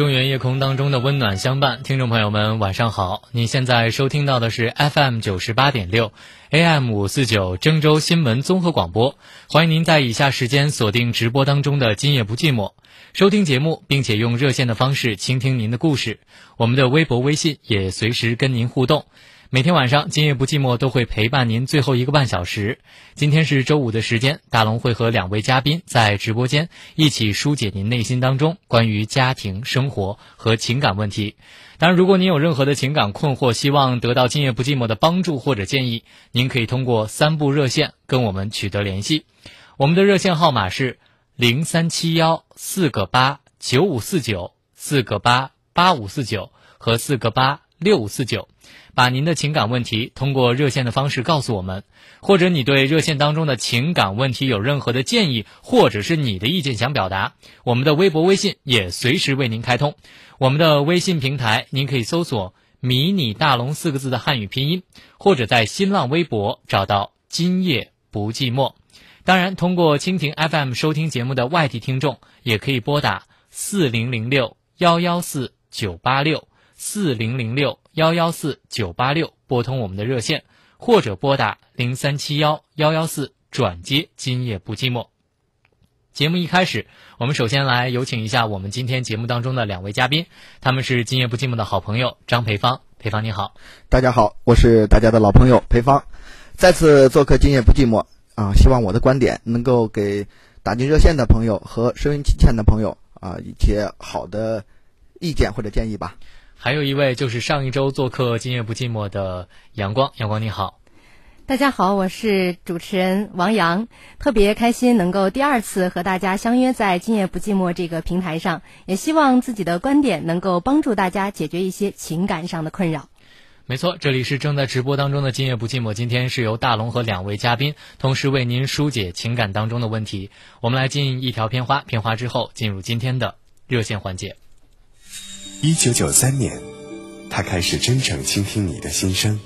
中原夜空当中的温暖相伴，听众朋友们晚上好！您现在收听到的是 FM 九十八点六，AM 五四九郑州新闻综合广播。欢迎您在以下时间锁定直播当中的《今夜不寂寞》，收听节目，并且用热线的方式倾听您的故事。我们的微博、微信也随时跟您互动。每天晚上，《今夜不寂寞》都会陪伴您最后一个半小时。今天是周五的时间，大龙会和两位嘉宾在直播间一起疏解您内心当中关于家庭生活和情感问题。当然，如果您有任何的情感困惑，希望得到《今夜不寂寞》的帮助或者建议，您可以通过三部热线跟我们取得联系。我们的热线号码是零三七幺四个八九五四九四个八八五四九和四个八六五四九。把您的情感问题通过热线的方式告诉我们，或者你对热线当中的情感问题有任何的建议，或者是你的意见想表达，我们的微博、微信也随时为您开通。我们的微信平台，您可以搜索“迷你大龙”四个字的汉语拼音，或者在新浪微博找到“今夜不寂寞”。当然，通过蜻蜓 FM 收听节目的外地听众，也可以拨打四零零六幺幺四九八六四零零六。幺幺四九八六拨通我们的热线，或者拨打零三七幺幺幺四转接。今夜不寂寞。节目一开始，我们首先来有请一下我们今天节目当中的两位嘉宾，他们是今夜不寂寞的好朋友张培芳。培芳你好，大家好，我是大家的老朋友培芳，再次做客今夜不寂寞啊！希望我的观点能够给打进热线的朋友和收音机前的朋友啊一些好的意见或者建议吧。还有一位就是上一周做客《今夜不寂寞》的阳光，阳光你好，大家好，我是主持人王阳，特别开心能够第二次和大家相约在《今夜不寂寞》这个平台上，也希望自己的观点能够帮助大家解决一些情感上的困扰。没错，这里是正在直播当中的《今夜不寂寞》，今天是由大龙和两位嘉宾同时为您疏解情感当中的问题。我们来进一条片花，片花之后进入今天的热线环节。一九九三年，他开始真诚倾听你的心声。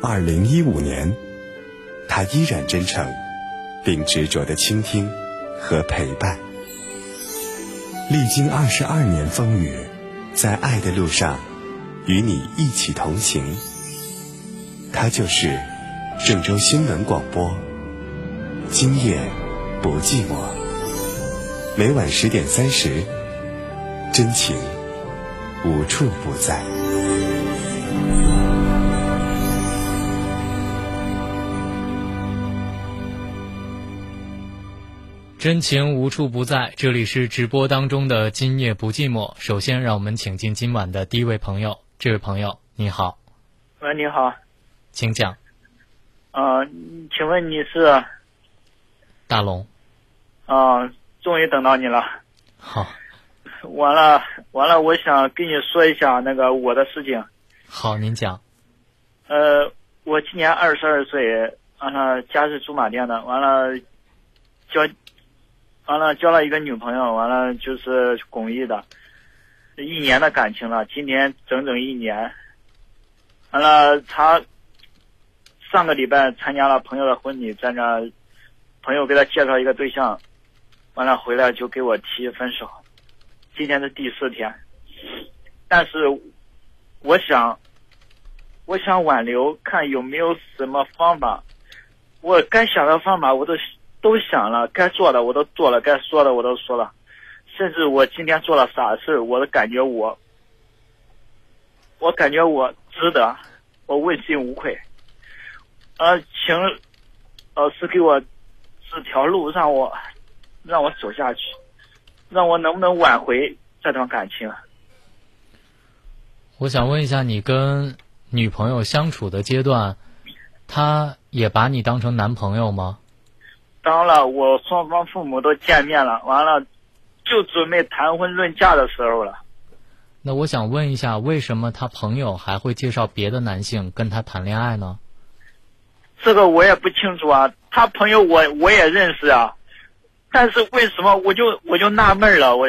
二零一五年，他依然真诚，并执着的倾听和陪伴。历经二十二年风雨，在爱的路上，与你一起同行。他就是郑州新闻广播。今夜不寂寞，每晚十点三十。真情无处不在，真情无处不在。这里是直播当中的今夜不寂寞。首先，让我们请进今晚的第一位朋友。这位朋友，你好。喂，你好，请讲。啊，请问你是？大龙。啊，终于等到你了。好。完了，完了！我想跟你说一下那个我的事情。好，您讲。呃，我今年二十二岁，完了家是驻马店的，完了交，完了交了一个女朋友，完了就是巩义的，一年的感情了，今年整整一年。完了，他上个礼拜参加了朋友的婚礼，在那朋友给他介绍一个对象，完了回来就给我提分手。今天是第四天，但是我想，我想挽留，看有没有什么方法。我该想的方法我都都想了，该做的我都做了，该说的我都说了，甚至我今天做了傻事我都感觉我，我感觉我值得，我问心无愧。呃，请老师给我指条路，让我让我走下去。让我能不能挽回这段感情？我想问一下，你跟女朋友相处的阶段，她也把你当成男朋友吗？当了，我双方父母都见面了，完了就准备谈婚论嫁的时候了。那我想问一下，为什么他朋友还会介绍别的男性跟他谈恋爱呢？这个我也不清楚啊，他朋友我我也认识啊。但是为什么我就我就纳闷了？我，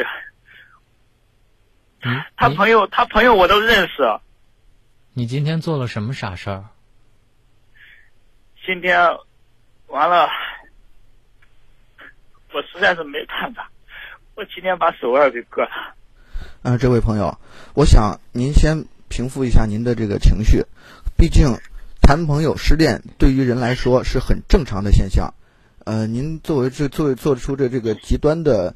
他朋友他朋友我都认识。你今天做了什么傻事儿？今天完了，我实在是没办法，我今天把手腕给割了。嗯、这位朋友，我想您先平复一下您的这个情绪，毕竟谈朋友失恋对于人来说是很正常的现象。呃，您作为这作为做出这这个极端的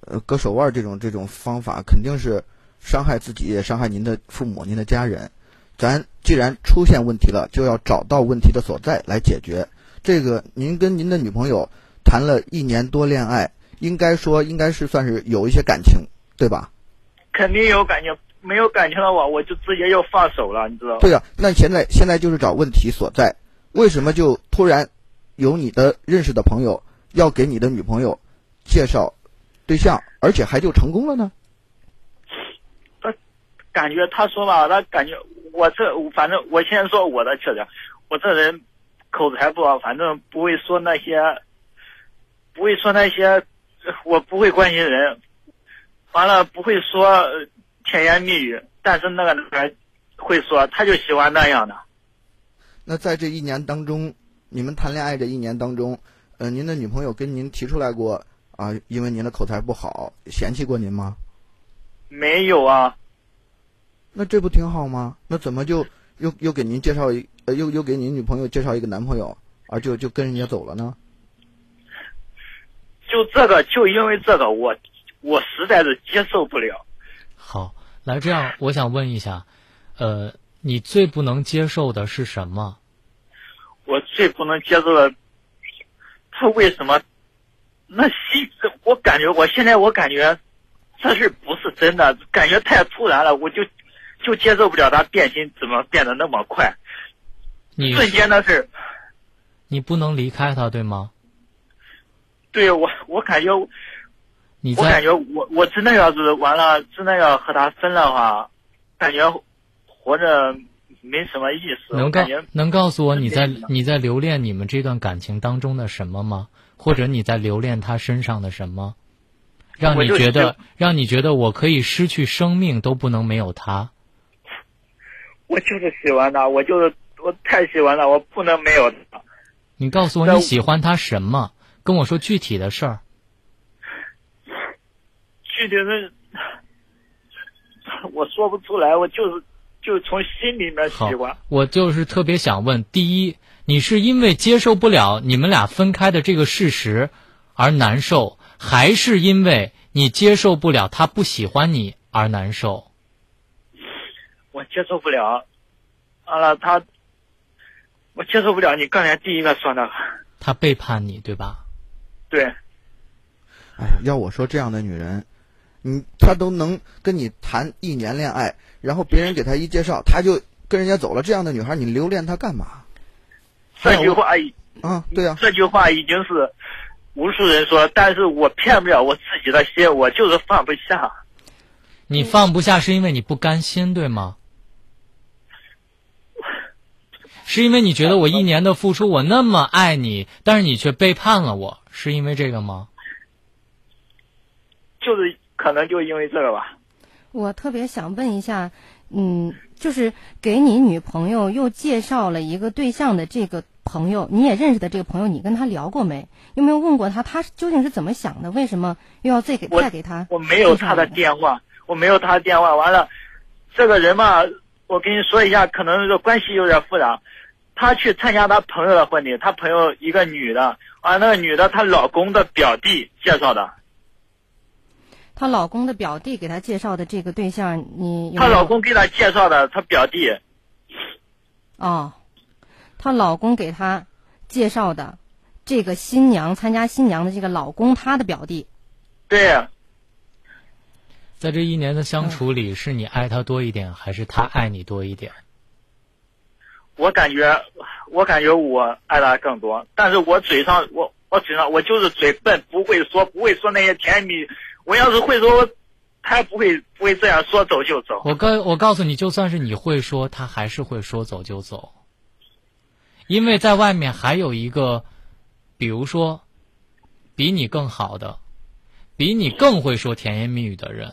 呃割手腕儿这种这种方法，肯定是伤害自己，也伤害您的父母、您的家人。咱既然出现问题了，就要找到问题的所在来解决。这个，您跟您的女朋友谈了一年多恋爱，应该说应该是算是有一些感情，对吧？肯定有感情，没有感情的话，我就直接就放手了，你知道吗？对呀、那现在现在就是找问题所在，为什么就突然有你的认识的朋友要给你的女朋友介绍对象，而且还就成功了呢？感觉他说吧，他感觉我这反正我先说我的缺点，我这人口才不好，反正不会说那些，不会说那些，我不会关心人，完了不会说呃甜言蜜语，但是那个男孩会说，他就喜欢那样的。那在这一年当中，你们谈恋爱这一年当中，呃，您的女朋友跟您提出来过啊，因为您的口才不好，嫌弃过您吗？没有啊，那这不挺好吗？那怎么就又又给您介绍一呃又又给您女朋友介绍一个男朋友，而就就跟人家走了呢？就这个，就因为这个，我我实在是接受不了。好，来这样，我想问一下，呃，你最不能接受的是什么？我最不能接受的，他为什么？那心，我感觉我现在我感觉这事不是真的，感觉太突然了，我就就接受不了他变心怎么变得那么快，你瞬间的事。你不能离开他，对吗？对我，我感觉，我你我感觉我我真的要是完了，真的要和他分的话，感觉活着没什么意思。能告能告诉我你在你在留恋你们这段感情当中的什么吗？或者你在留恋他身上的什么，让你觉得让你觉得我可以失去生命都不能没有他？我就是喜欢他，我就是我太喜欢他，我不能没有他。你告诉我你喜欢他什么？跟我说具体的事儿。具体的，我说不出来，我就是就从心里面好喜欢。，我就是特别想问：第一，你是因为接受不了你们俩分开的这个事实而难受，还是因为你接受不了他不喜欢你而难受？我接受不了。完了，他，我接受不了你刚才第一个说那个，他背叛你，对吧？对，哎呀，要我说这样的女人，你她都能跟你谈一年恋爱，然后别人给他一介绍，他就跟人家走了。这样的女孩，你留恋她干嘛？这句话已啊，对呀、这句话已经是无数人说，但是我骗不了我自己的心，我就是放不下。你放不下是因为你不甘心，对吗？是因为你觉得我一年的付出，我那么爱你，但是你却背叛了我，是因为这个吗？就是可能就因为这个吧。我特别想问一下，嗯，就是给你女朋友又介绍了一个对象的这个朋友，你也认识的这个朋友，你跟他聊过没？有没有问过他，他究竟是怎么想的？为什么又要再给再给他？我没有他的电话，我没有他的电话。完了，这个人嘛，我跟你说一下，可能这个关系有点复杂。他去参加他朋友的婚礼，他朋友一个女的，啊，那个女的她老公的表弟介绍的，她老公的表弟给她介绍的这个对象，你她老公给她介绍的，她表弟。哦，她老公给她介绍的这个新娘参加新娘的这个老公，她的表弟。对，在这一年的相处里，是你爱他多一点，还是他爱你多一点？我感觉，我感觉我爱她更多，但是我嘴上，我我嘴上我就是嘴笨，不会说，不会说那些甜言蜜语。我要是会说，他不会不会这样说走就走。我告我告诉你，就算是你会说，他还是会说走就走，因为在外面还有一个，比如说，比你更好的，比你更会说甜言蜜语的人，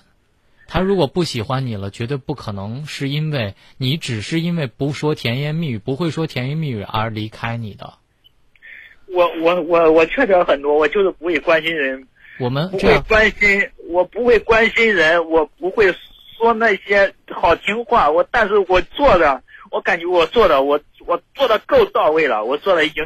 他如果不喜欢你了，绝对不可能是因为你只是因为不说甜言蜜语、不会说甜言蜜语而离开你的。我我我我缺点很多，我就是不会关心人，我们不会，关心，我不会关心人，我不会说那些好听话，我但是我做的，我感觉我做的，我我做的够到位了，我做的已经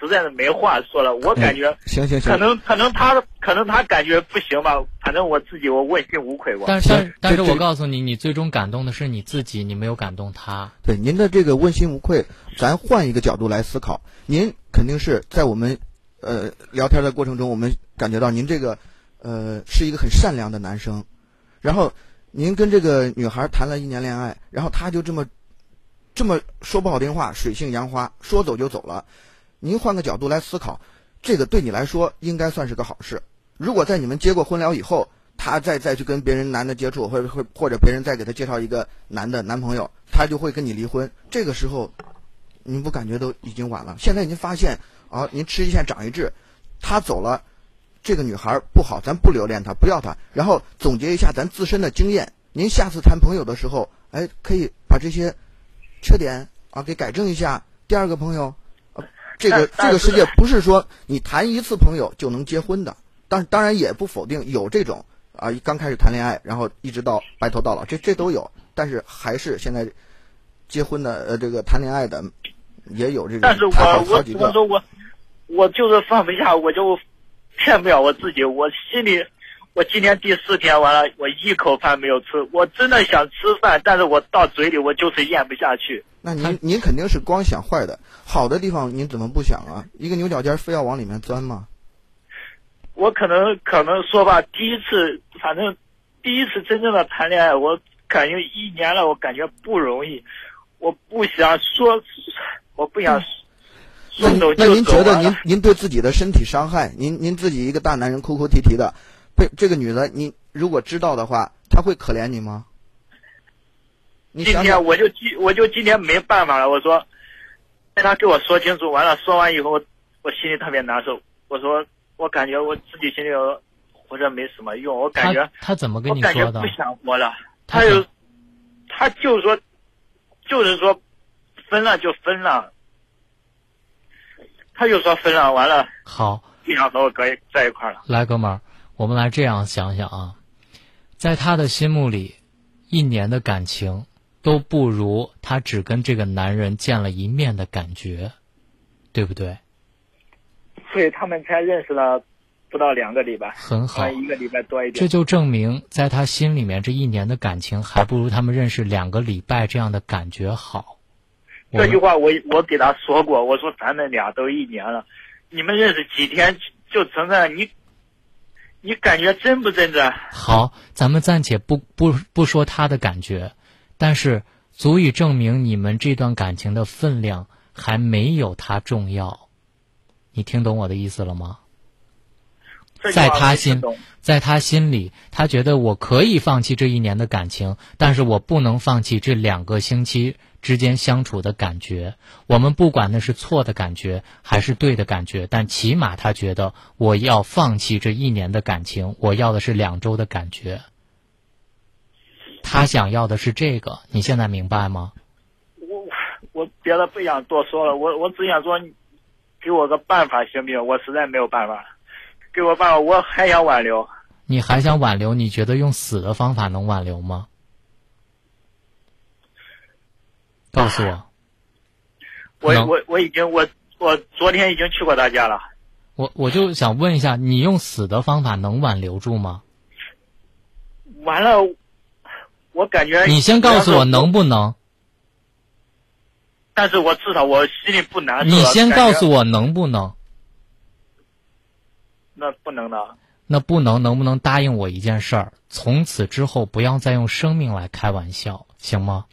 实在是没话说了。我感觉行行行，可能可能他可能他感觉不行吧，反正我自己我问心无愧吧。但是但但是我告诉你，你最终感动的是你自己，你没有感动他。对您的这个问心无愧，咱换一个角度来思考，您肯定是在我们呃聊天的过程中，我们感觉到您这个呃是一个很善良的男生，然后您跟这个女孩谈了一年恋爱，然后她就这么这么说不好听话，水性杨花，说走就走了。您换个角度来思考，这个对你来说应该算是个好事。如果在你们结过婚了以后，他再再去跟别人男的接触，或者会或者别人再给他介绍一个男的男朋友，他就会跟你离婚。这个时候，您不感觉都已经晚了？现在您发现啊，您吃一堑长一智，他走了，这个女孩不好，咱不留恋她，不要她。然后总结一下咱自身的经验，您下次谈朋友的时候，哎，可以把这些缺点啊给改正一下。第二个朋友，呃、这个这个世界不是说你谈一次朋友就能结婚的，当当然也不否定有这种啊，刚开始谈恋爱，然后一直到白头到老，这这都有。但是还是现在结婚的呃，这个谈恋爱的也有这种但是我我说我我就是放不下，我就骗不了我自己，我心里。我今天第四天完了，我一口饭没有吃，我真的想吃饭，但是我到嘴里我就是咽不下去。那您您肯定是光想坏的，好的地方您怎么不想啊？一个牛角尖非要往里面钻吗？我可能可能说吧，第一次，反正第一次真正的谈恋爱，我感觉一年了，我感觉不容易，我不想说，我不想那那您觉得您您对自己的身体伤害，您您自己一个大男人哭哭啼啼的，被这个女的，你如果知道的话，她会可怜你吗？你今天我就今我就今天没办法了，我说，让他给我说清楚，完了说完以后，我心里特别难受。我说我感觉我自己心里活着没什么用，我感觉他他怎么跟你说的感觉不？想活了。他他就怎他就说，就是说分了就分了，他就说分了，完了好，不想和我搁在一块儿了。来，哥们儿，我们来这样想想啊，在他的心目里，一年的感情都不如他只跟这个男人见了一面的感觉，对不对？所以他们才认识了不到两个礼拜，很好啊，一个礼拜多一点这。就证明，在他心里面，这一年的感情还不如他们认识两个礼拜这样的感觉好。这句话我我给他说过，我说咱们俩都一年了，你们认识几天就成这样，你你感觉真不真真？好，咱们暂且不不不说他的感觉，但是足以证明你们这段感情的分量还没有他重要。你听懂我的意思了吗？在他心懂，在他心里，他觉得我可以放弃这一年的感情，但是我不能放弃这两个星期之间相处的感觉。我们不管那是错的感觉还是对的感觉，但起码他觉得我要放弃这一年的感情，我要的是两周的感觉。他想要的是这个，你现在明白吗？我我别的不想多说了，我我只想说，给我个办法行不行？我实在没有办法，给我办法，我还想挽留。你还想挽留？你觉得用死的方法能挽留吗？告诉我。我我我已经我我昨天已经去过他家了，我我就想问一下，你用死的方法能挽留住吗？完了，我感觉你先告诉我能不能？但是我至少我心里不难受。你先告，诉我能不能？那不能的。那不能，能不能答应我一件事儿？从此之后不要再用生命来开玩笑，行吗？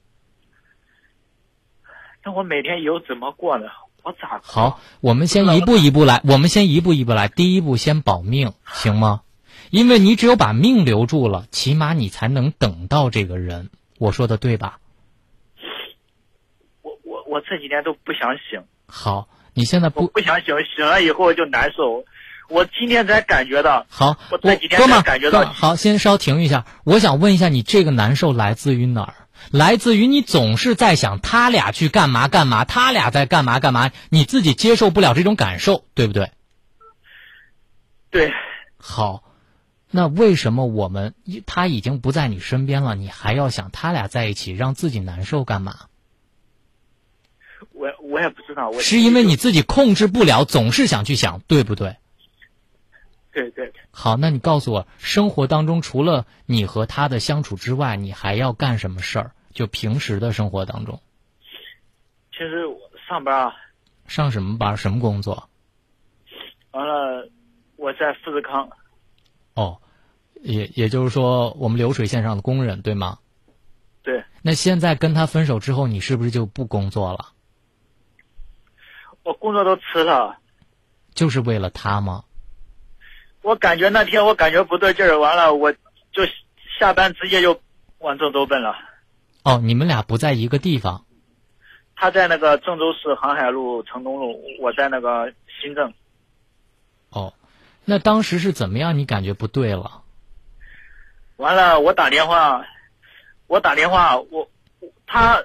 那我每天以后怎么过呢？我咋过？好，我们先一步一步来，我们先一步一步来。第一步先保命，行吗？因为你只有把命留住了，起码你才能等到这个人。我说的对吧？我我我这几天都不想醒，好，你现在不不想醒，醒了以后就难受。我今天才感觉到，好，我这几天才感觉到好，先稍停一下。我想问一下，你这个难受来自于哪儿？来自于你总是在想他俩去干嘛干嘛，他俩在干嘛干嘛，你自己接受不了这种感受，对不对？对，好，那为什么我们他已经不在你身边了，你还要想他俩在一起，让自己难受干嘛？我我也不知道，我是因为你自己控制不了，总是想去想，对不对？对对，好，那你告诉我，生活当中除了你和他的相处之外，你还要干什么事儿？就平时的生活当中，其实我上班啊，上什么班？什么工作？完了我在富士康，哦，也也就是说，我们流水线上的工人，对吗？对，那现在跟他分手之后，你是不是就不工作了？我工作都辞了。就是为了他吗？我感觉那天我感觉不对劲儿，完了我就下班直接就往郑州奔了。哦，你们俩不在一个地方。他在那个郑州市航海路城东路，我在那个新郑。哦，那当时是怎么样？你感觉不对了？完了，我打电话，我打电话，我他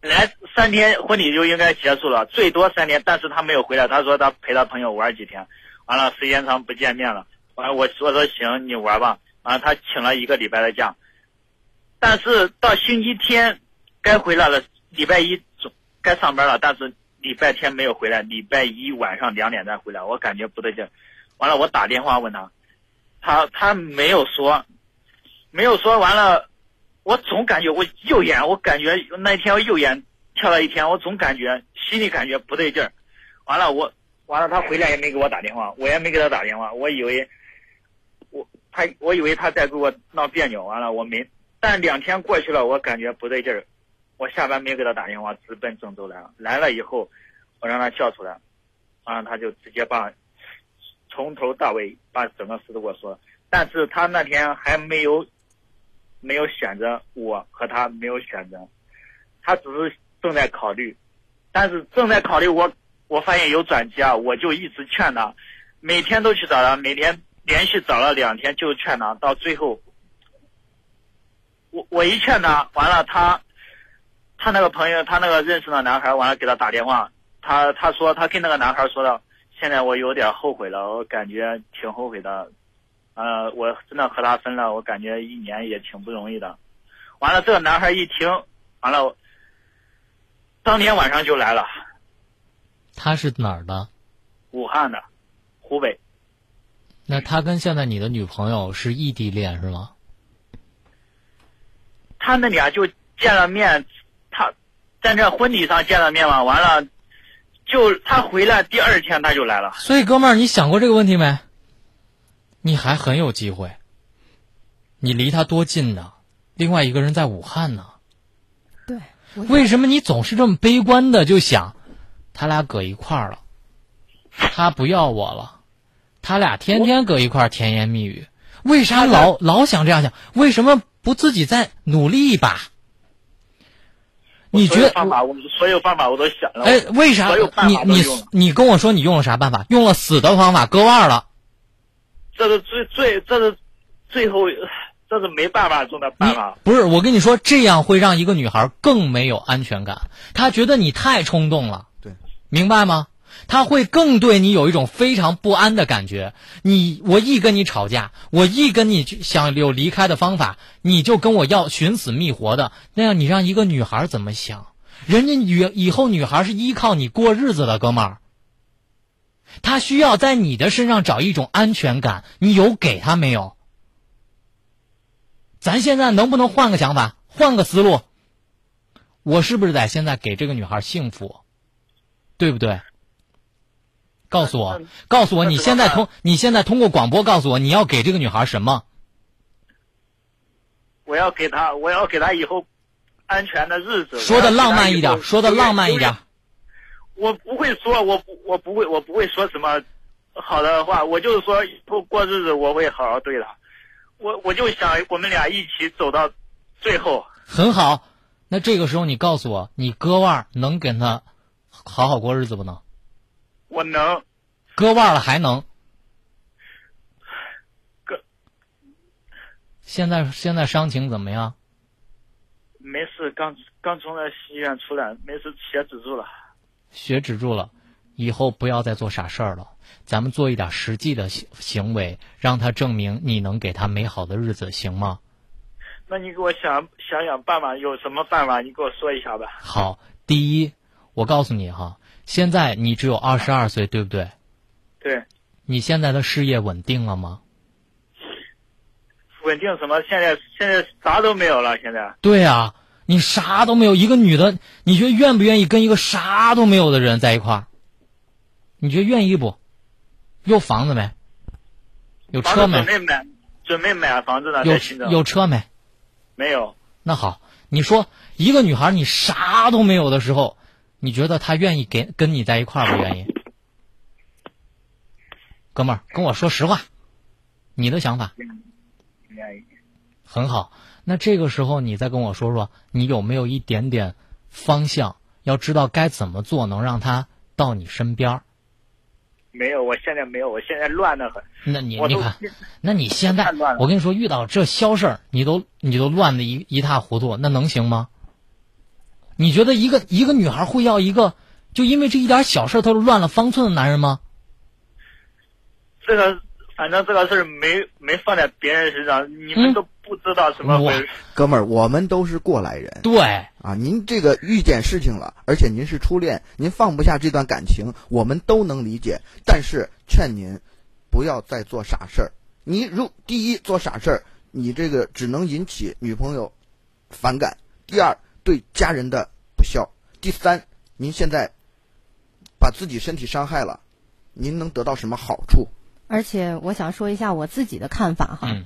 本来三天婚礼就应该结束了，最多三天，但是他没有回来，他说他陪他朋友玩几天，完了时间长不见面了。完了，我说说行，你玩吧。完了，他请了一个礼拜的假，但是到星期天该回来了，礼拜一总该上班了，但是礼拜天没有回来，礼拜一晚上两点再回来，我感觉不对劲。完了，我打电话问他，他他没有说，没有说。完了，我总感觉我右眼，我感觉那天我右眼跳了一天，我总感觉心里感觉不对劲。完了，我完了，他回来也没给我打电话，我也没给他打电话，我以为。他我以为他在给我闹别扭，完了我没，但两天过去了，我感觉不对劲儿，我下班没给他打电话，直奔郑州来了。来了以后，我让他叫出来，完了他就直接把从头到尾把整个事都给我说了。但是他那天还没有没有选择我和他没有选择，他只是正在考虑，但是正在考虑我我发现有转机啊，我就一直劝他，每天都去找他，每天。连续找了两天，就劝他，到最后，我我一劝他，完了他，他那个朋友，他那个认识的男孩，完了给他打电话，他他说他跟那个男孩说的，现在我有点后悔了，我感觉挺后悔的，呃，我真的和他分了，我感觉一年也挺不容易的，完了这个男孩一听，完了，当天晚上就来了。他是哪儿的？武汉的，湖北。那他跟现在你的女朋友是异地恋是吗？他们俩就见了面，他在这婚礼上见了面嘛，完了，就他回来第二天他就来了。所以哥们儿，你想过这个问题没？你还很有机会。你离他多近呢？另外一个人在武汉呢。对。为什么你总是这么悲观的就想，他俩搁一块儿了，他不要我了？他俩天天搁一块儿甜言蜜语，为啥老老想这样想？为什么不自己再努力一把？你觉得方法我所有方法我都想了。哎，为啥？你你你跟我说你用了啥办法？用了死的方法，割腕了。这是最最这是最后这是没办法中的办法。不是我跟你说，这样会让一个女孩更没有安全感。她觉得你太冲动了。对，明白吗？他会更对你有一种非常不安的感觉。你我一跟你吵架，我一跟你想有离开的方法，你就跟我要寻死觅活的，那样你让一个女孩怎么想？人家女以后女孩是依靠你过日子的，哥们儿。她需要在你的身上找一种安全感，你有给她没有？咱现在能不能换个想法，换个思路？我是不是得现在给这个女孩幸福？对不对？告诉我，告诉我，你现在通，你现在通过广播告诉我，你要给这个女孩什么？我要给她，我要给她以后安全的日子。说的浪漫一点，说的浪漫一点。我不会说，我，我不会，我不会说什么好的话。我就是说，以后过日子我会好好对她。我我就想我们俩一起走到最后。很好，那这个时候你告诉我，你割腕能跟她好好过日子不能？我能，割腕了还能，割。现在现在伤情怎么样？没事，刚刚从那医院出来，没事，血止住了。血止住了，以后不要再做傻事儿了，咱们做一点实际的行行为，让他证明你能给他美好的日子，行吗？那你给我想想想办法，有什么办法？你给我说一下吧。好，第一，我告诉你哈，现在你只有二十二岁，对不对？对，你现在的事业稳定了吗？稳定什么？现在现在啥都没有了，现在。对啊，你啥都没有，一个女的，你觉得愿不愿意跟一个啥都没有的人在一块儿？你觉得愿意不？有房子没？有车没？准备买，准备买房子呢，有。有车没？没有？那好，你说一个女孩你啥都没有的时候，你觉得他愿意给跟你在一块儿不愿意？哥们儿，跟我说实话，你的想法愿意。很好。那这个时候你再跟我说说，你有没有一点点方向？要知道该怎么做能让他到你身边儿。没有，我现在没有，我现在乱的很。那你你看，那你现在我跟你说，遇到这消事儿，你都你都乱的一一塌糊涂，那能行吗？你觉得一个一个女孩会要一个就因为这一点小事儿她都乱了方寸的男人吗？这个反正这个事儿没没放在别人身上，你嗯们都不知道什么回事。哥们儿，我们都是过来人对，啊！您这个遇见事情了，而且您是初恋，您放不下这段感情，我们都能理解。但是劝您不要再做傻事儿。你如第一做傻事儿，你这个只能引起女朋友反感；第二，对家人的不孝；第三，您现在把自己身体伤害了，您能得到什么好处？而且我想说一下我自己的看法哈。嗯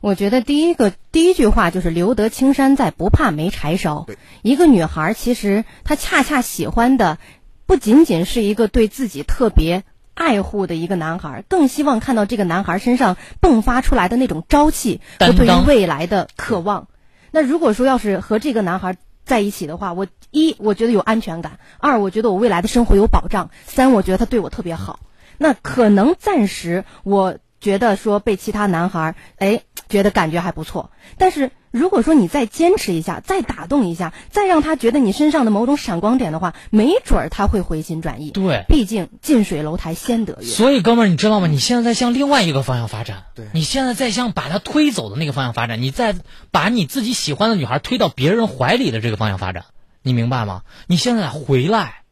我觉得第一个第一句话就是“留得青山在，不怕没柴烧对”。一个女孩儿其实她恰恰喜欢的不仅仅是一个对自己特别爱护的一个男孩儿，更希望看到这个男孩儿身上迸发出来的那种朝气和对于未来的渴望。那如果说要是和这个男孩儿在一起的话，我一我觉得有安全感，二我觉得我未来的生活有保障，三我觉得他对我特别好。那可能暂时我觉得说被其他男孩儿哎觉得感觉还不错，但是如果说你再坚持一下，再打动一下，再让他觉得你身上的某种闪光点的话，没准儿他会回心转意。对毕竟近水楼台先得月。所以哥们儿，你知道吗？你现在在向另外一个方向发展，对你现在在向把他推走的那个方向发展，你在把你自己喜欢的女孩推到别人怀里的这个方向发展，你明白吗？你现在回来，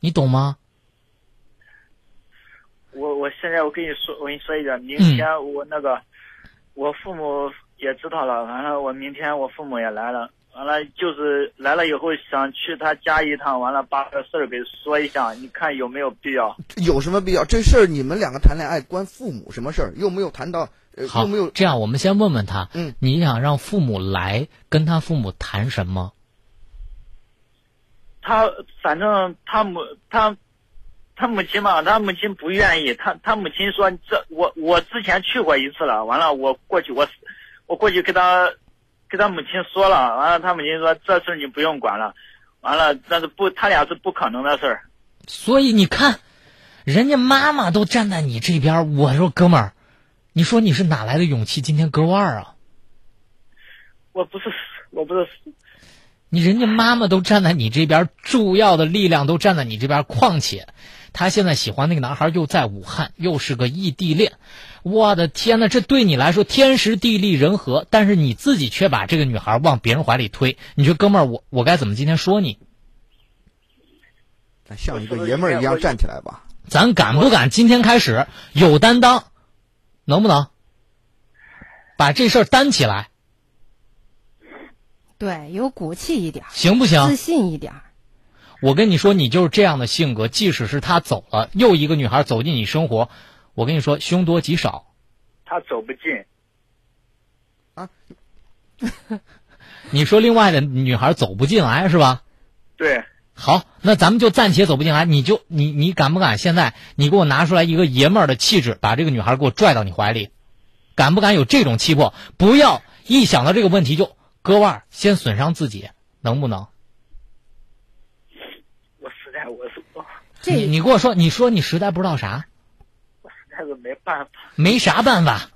你懂吗？我我现在我跟你说，我跟你说一点，明嗯天我那个、我父母也知道了，完了我明天我父母也来了，完了就是来了以后想去他家一趟，完了把这事儿给说一下，你看有没有必要？有什么必要？这事儿你们两个谈恋爱关父母什么事儿？又没有谈到，呃，好又没有，这样我们先问问他，嗯，你想让父母来跟他父母谈什么？他反正他母他他母亲嘛，他母亲不愿意，他他母亲说这我我之前去过一次了，完了我过去我我过去跟他跟他母亲说了，完了他母亲说这事儿你不用管了，完了那是不他俩是不可能的事儿。所以你看，人家妈妈都站在你这边，我说哥们儿，你说你是哪来的勇气今天割腕儿啊？我不是我不是你人家妈妈都站在你这边，主要的力量都站在你这边，况且他现在喜欢那个男孩又在武汉，又是个异地恋，我的天呐，这对你来说天时地利人和，但是你自己却把这个女孩往别人怀里推，你说哥们儿，我我该怎么今天说你？咱像一个爷们儿一样站起来吧。咱敢不敢今天开始有担当，能不能把这事儿担起来，对，有骨气一点，行不行？自信一点儿。我跟你说，你就是这样的性格，即使是他走了，又一个女孩走进你生活，我跟你说，凶多吉少。他走不进，啊你说另外的女孩走不进来是吧？对，好，那咱们就暂且走不进来，你就你你敢不敢现在你给我拿出来一个爷们儿的气质，把这个女孩给我拽到你怀里，敢不敢有这种气魄？不要一想到这个问题就割腕儿，先损伤自己，能不能？我实在我是我这你你跟我说，你说你实在不知道啥，我实在是没办法。没啥办法。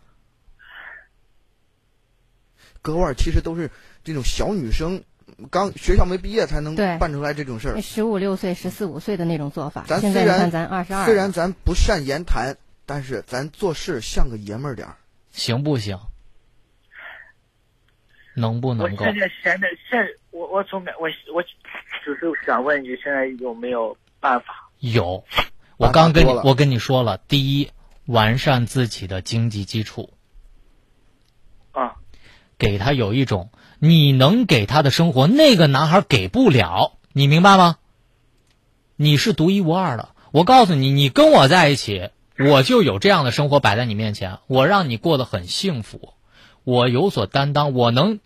割腕儿其实都是这种小女生刚学校没毕业才能办出来这种事儿。十五六岁、十四五岁的那种做法。咱虽然咱二十二，虽然咱不善言谈，但是咱做事像个爷们儿点儿。行不行？能不能够？现在现在现我我总感我我就是想问一句，现在有没有办法？有，我刚跟你我跟你说了，第一，完善自己的经济基础，啊，给他有一种你能给他的生活，那个男孩给不了，你明白吗？你是独一无二的。我告诉你，你跟我在一起，我就有这样的生活摆在你面前，我让你过得很幸福，我有所担当，我能，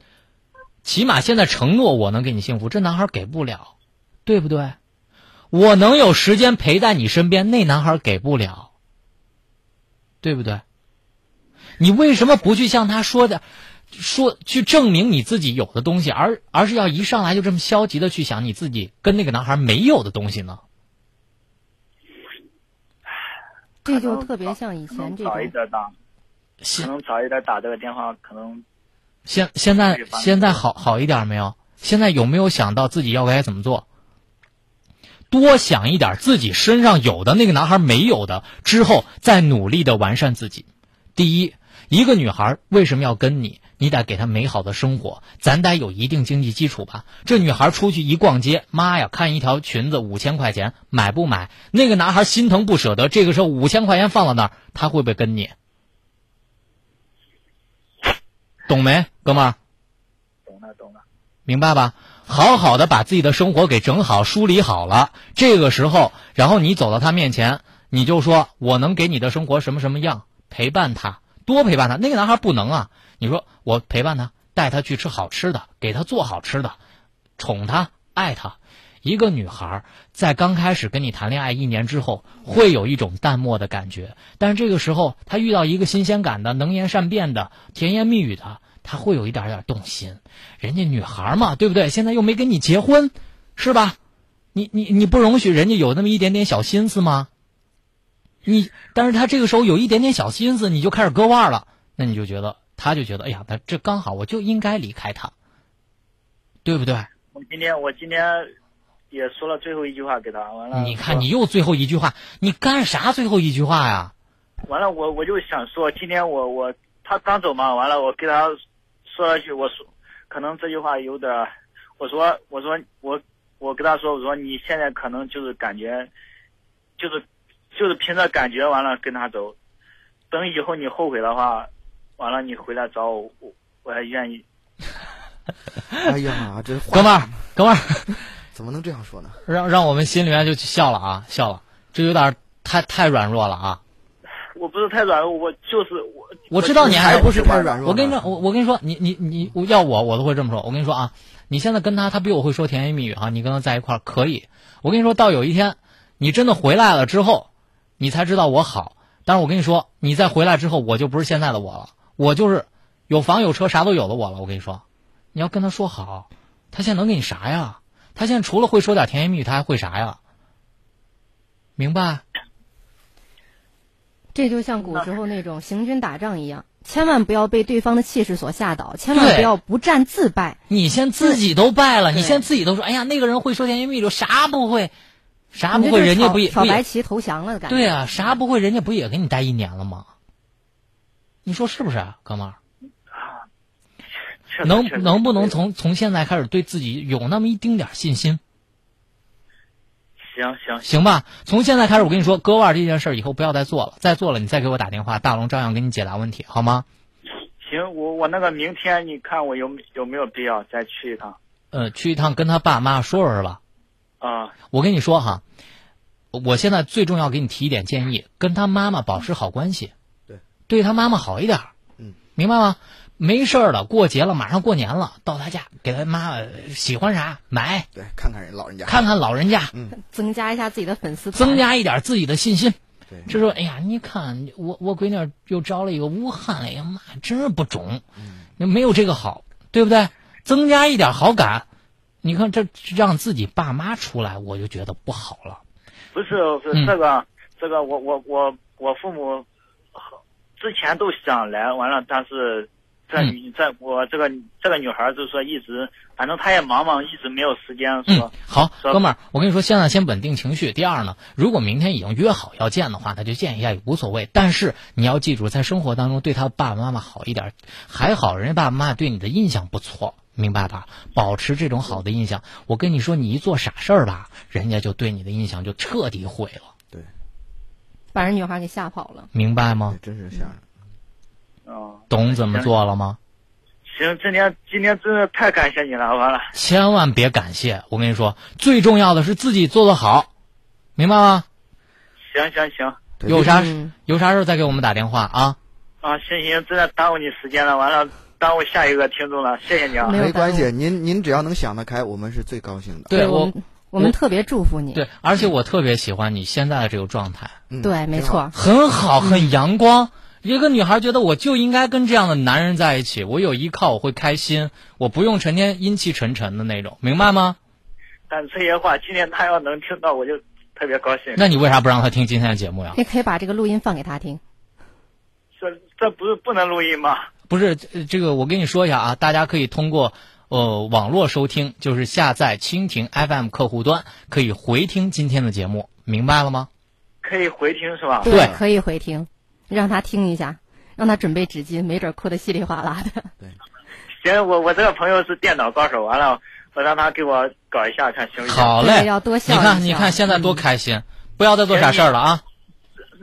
起码现在承诺我能给你幸福，这男孩给不了，对不对？我能有时间陪在你身边，那男孩给不了，对不对？你为什么不去向他说的，说去证明你自己有的东西，而而是要一上来就这么消极的去想你自己跟那个男孩没有的东西呢？这就特别像以前这种。早一点打，可能早一点打这个电话，可能现现在现在好好一点没有？现在有没有想到自己要该怎么做？多想一点自己身上有的那个男孩没有的，之后再努力的完善自己。第一，一个女孩为什么要跟你？你得给她美好的生活，咱得有一定经济基础吧。这女孩出去一逛街，妈呀，看一条裙子五千块钱，买不买？那个男孩心疼不舍得，这个时候五千块钱放到那儿，他会不会跟你？懂没，哥们儿？懂了懂了。明白吧？好好的把自己的生活给整好、梳理好了，这个时候，然后你走到他面前，你就说：“我能给你的生活什么什么样？陪伴他，多陪伴他。”那个男孩不能啊，你说我陪伴他，带他去吃好吃的，给他做好吃的，宠他、爱他。一个女孩在刚开始跟你谈恋爱一年之后，会有一种淡漠的感觉，但是这个时候她遇到一个新鲜感的、能言善辩的、甜言蜜语的，她会有一点点动心。人家女孩嘛，对不对？现在又没跟你结婚，是吧？你你你不容许人家有那么一点点小心思吗？你，但是他这个时候有一点点小心思，你就开始割腕了，那你就觉得，他就觉得，哎呀，他这刚好，我就应该离开他，对不对？我今天我今天也说了最后一句话给他，完了。你看，你又最后一句话，你干啥最后一句话呀？完了，我我就想说，今天我我他刚走嘛，完了我给他说了一句，我说可能这句话有点，我说我说我我跟他说，我说你现在可能就是感觉，就是就是凭着感觉完了跟他走，等以后你后悔的话，完了你回来找我，我我还愿意。哎呀，这哥们儿，哥们儿，怎么能这样说呢？让让我们心里面就笑了啊，笑了，这有点太太软弱了啊！我不是太软弱，我就是我。我知道你还还不是太软弱。我跟你说，我我跟你说，你你你我要我我都会这么说。我跟你说啊，你现在跟他，他比我会说甜言蜜语啊，你跟他在一块儿可以。我跟你说到有一天，你真的回来了之后，你才知道我好。但是我跟你说，你再回来之后，我就不是现在的我了，我就是有房有车啥都有的我了。我跟你说，你要跟他说好，他现在能给你啥呀？他现在除了会说点甜言蜜语，他还会啥呀？明白？这就像古时候那种行军打仗一样，千万不要被对方的气势所吓倒，千万不要不战自败。你先自己都败了，你先自己都说，哎呀，那个人会说甜言蜜语，啥不会，啥不会，人家不也白旗投降了的感觉。对啊，啥不会，人家不也给你待一年了吗？你说是不是啊，哥们儿？能能不能从从现在开始对自己有那么一丁点信心？行行行吧，从现在开始，我跟你说，割腕这件事儿以后不要再做了，再做了你再给我打电话，大龙照样给你解答问题，好吗？行，我我那个明天你看我有有没有必要再去一趟呃，去一趟跟他爸妈说说是吧？啊？我跟你说哈，我现在最重要给你提一点建议，跟他妈妈保持好关系，对，对他妈妈好一点，嗯，明白吗？没事儿了，过节了，马上过年了，到他家给他妈妈喜欢啥买，对，看看人老人家，看看老人家，嗯。增加一下自己的粉丝，增加一点自己的信心。对，就说，哎呀，你看我我闺女又招了一个武汉，哎呀妈，真是不中，没有这个好，对不对？增加一点好感，你看这让自己爸妈出来，我就觉得不好了。不是是嗯。这个、这个我我我我父母之前都想来，完了但是这女这我这个这个女孩就是说一直，反正她也忙嘛，一直没有时间嗯说。，好，哥们儿，我跟你说，现在先稳定情绪。第二呢，如果明天已经约好要见的话，那就见一下也无所谓。但是你要记住，在生活当中对他爸爸妈妈好一点，还好人家爸爸妈妈对你的印象不错，明白吧？保持这种好的印象。我跟你说，你一做傻事儿吧，人家就对你的印象就彻底毁了，对把人女孩给吓跑了。明白吗？真是吓人。哦，懂怎么做了吗？行，今天今天真的太感谢你了，完了。千万别感谢，我跟你说，最重要的是自己做的好，明白吗？行行行，有啥嗯有啥事儿再给我们打电话啊。啊，行行，真的耽误你时间了，完了耽误下一个听众了，谢谢你啊没。关系，您您只要能想得开，我们是最高兴的。对我我们特别祝福你。对，而且我特别喜欢你现在的这个状态。嗯对，没错。很好，很阳光。一个女孩觉得我就应该跟这样的男人在一起，我有依靠，我会开心，我不用成天阴气沉沉的那种，明白吗？但这些话今天他要能听到，我就特别高兴。那你为啥不让他听今天的节目呀？你可以把这个录音放给他听。这这不是不能录音吗？不是呃这个，我跟你说一下啊，大家可以通过呃网络收听，就是下载蜻蜓 FM 客户端，可以回听今天的节目，明白了吗？可以回听是吧？对可以回听，让他听一下，让他准备纸巾，没准哭得稀里哗啦的。对 行，我我这个朋友是电脑高手，完了我让他给我搞一下，看行不行？好嘞，要多笑一你看，你看现在多开心，不要再做傻事儿了啊！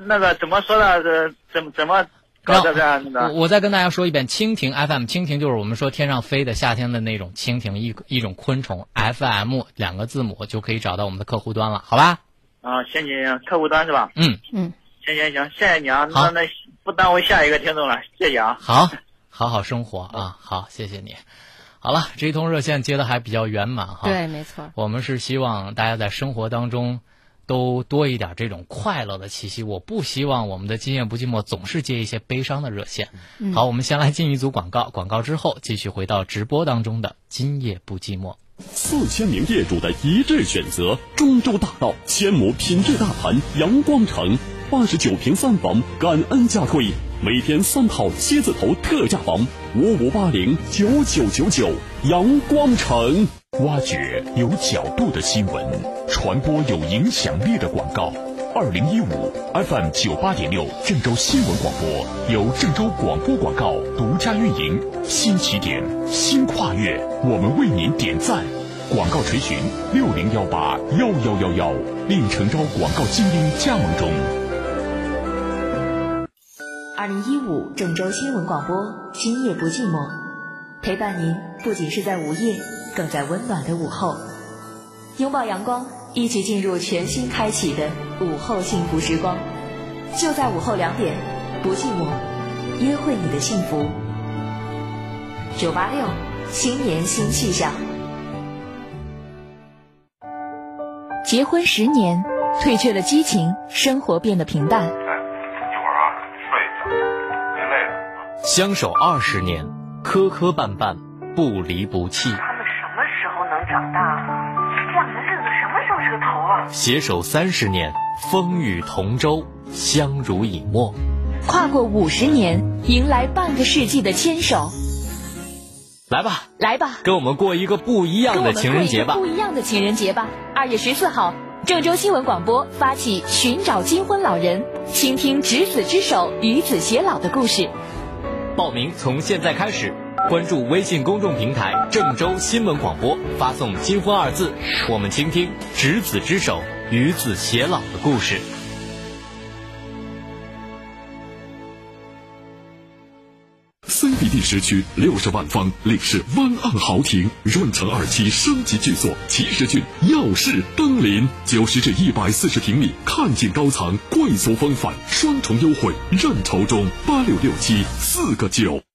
那个怎么说呢？这怎么怎么搞这个那个？我我再跟大家说一遍，蜻蜓 FM，蜻蜓就是我们说天上飞的夏天的那种蜻蜓，一一种昆虫，FM 两个字母就可以找到我们的客户端了，好吧？啊，行行行，客户端是吧？嗯，嗯，行行行，谢谢你啊，那那不耽误下一个听众了，谢谢啊。好，好好生活啊，好，谢谢你。好了，这一通热线接的还比较圆满哈。，对，没错。我们是希望大家在生活当中都多一点这种快乐的气息。我不希望我们的今夜不寂寞总是接一些悲伤的热线。嗯好，我们先来进一组广告，广告之后继续回到直播当中的今夜不寂寞。四千名业主的一致选择，中州大道千亩品质大盘阳光城，八十九平三房，感恩价推，每天三套蝎子头特价房，五五八零九九九九，阳光城。挖掘有角度的新闻，传播有影响力的广告。二零一五 FM 九八点六郑州新闻广播由郑州广播广告独家运营，新起点，新跨越，我们为您点赞。广告垂询六零幺八幺幺幺幺，令诚招广告精英加盟中。二零一五郑州新闻广播，今夜不寂寞，陪伴您不仅是在午夜，更在温暖的午后。拥抱阳光，一起进入全新开启的午后幸福时光。就在午后两点，不寂寞，约会你的幸福。九八六，新年新气象。结婚十年，褪去了激情，生活变得平淡。相守二十年，磕磕绊绊，不离不弃。他们什么时候能长大啊？这样的日子什么时候是个头啊？携手三十年，风雨同舟，相濡以沫。跨过五十年，迎来半个世纪的牵手。来吧，来吧，跟我们过一个不一样的情人节吧！不一样的情人节吧。二月十四号，郑州新闻广播发起寻找金婚老人，倾听执子之手，与子偕老的故事。报名从现在开始，关注微信公众平台郑州新闻广播，发送“金婚”二字，我们倾听执子之手，与子偕老的故事。绿地十区六十万方领事湾岸豪庭润城二期升级巨作奇石郡耀世登临，九十至一百四十平米，看尽高层，贵族风范，双重优惠，认筹中八六六七四个九。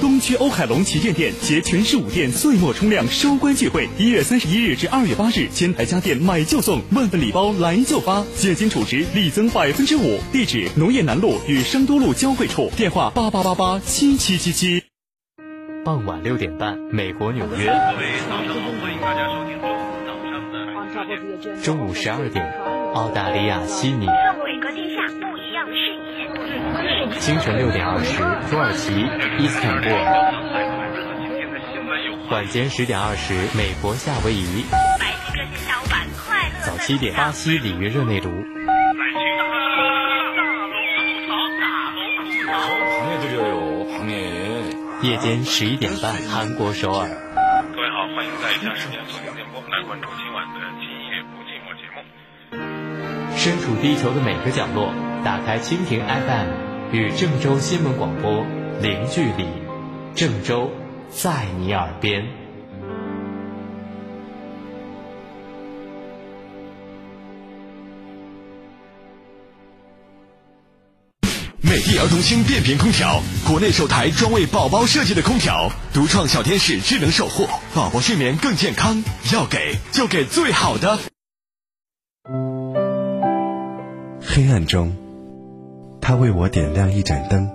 东区欧海龙旗舰店携全市五店岁末冲量收官聚会，一月三十一日至二月八日，千台家电买就送，万份礼包来就发，现金储值立增百分之五。地址：农业南路与商都路交汇处，电话八八八八七七七七。傍晚六点半，美国纽约；中午十二点，澳大利亚悉尼。清晨六点二十，土耳其伊斯坦布尔；晚间十点二十，美国夏威夷；早七点，巴西里约热内卢。夜间十一点半，韩国首尔。各位好，欢迎在以下时间锁定电波来关注今晚的《今夜不寂寞》节目。身处地球的每个角落，打开蜻蜓 FM，与郑州新闻广播零距离，郑州在你耳边。美的儿童星变频空调，国内首台专为宝宝设计的空调，独创小天使智能守护，宝宝睡眠更健康。要给就给最好的。黑暗中，他为我点亮一盏灯，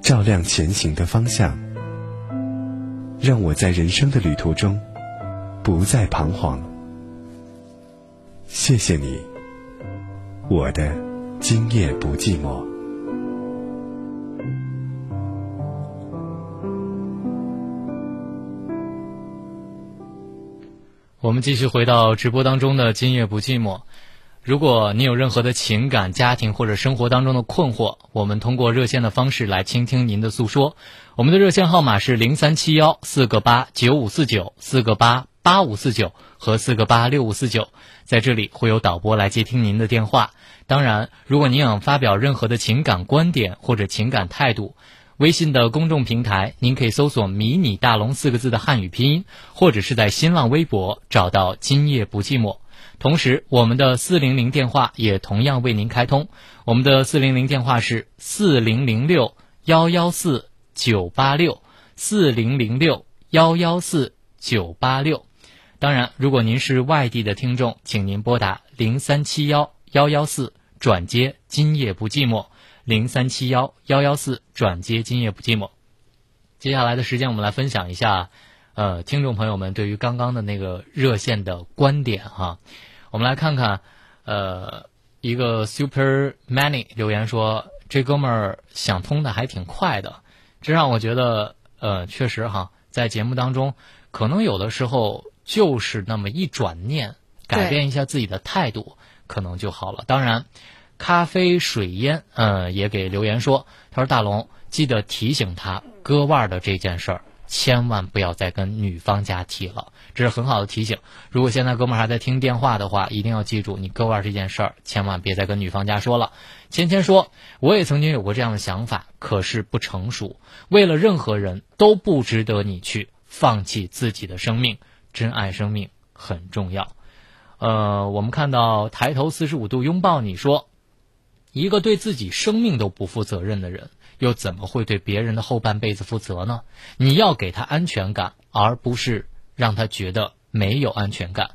照亮前行的方向，让我在人生的旅途中不再彷徨。谢谢你，我的今夜不寂寞。我们继续回到直播当中的今夜不寂寞。如果你有任何的情感、家庭或者生活当中的困惑，我们通过热线的方式来倾听您的诉说。我们的热线号码是零三七幺四个八九五四九四个八八五四九和四个八六五四九，在这里会有导播来接听您的电话。当然，如果您想发表任何的情感观点或者情感态度，微信的公众平台，您可以搜索“迷你大龙”四个字的汉语拼音，或者是在新浪微博找到“今夜不寂寞”。同时，我们的四零零电话也同样为您开通，我们的四零零电话是四零零六幺幺四九八六四零零六幺幺四九八六。当然，如果您是外地的听众，请您拨打零三七幺幺幺四转接“今夜不寂寞”。零三七幺幺幺四转接今夜不寂寞。接下来的时间，我们来分享一下，呃，听众朋友们对于刚刚的那个热线的观点哈。我们来看看，呃，一个 Super Many 留言说，这哥们儿想通的还挺快的，这让我觉得，呃，确实哈，在节目当中，可能有的时候就是那么一转念，改变一下自己的态度，可能就好了。当然。咖啡水烟，嗯，也给留言说，他说大龙记得提醒他割腕的这件事儿，千万不要再跟女方家提了，这是很好的提醒。如果现在哥们儿还在听电话的话，一定要记住，你割腕这件事儿，千万别再跟女方家说了。芊芊说，我也曾经有过这样的想法，可是不成熟。为了任何人都不值得你去放弃自己的生命，珍爱生命很重要。呃，我们看到抬头四十五度拥抱你说。一个对自己生命都不负责任的人，又怎么会对别人的后半辈子负责呢？你要给他安全感，而不是让他觉得没有安全感。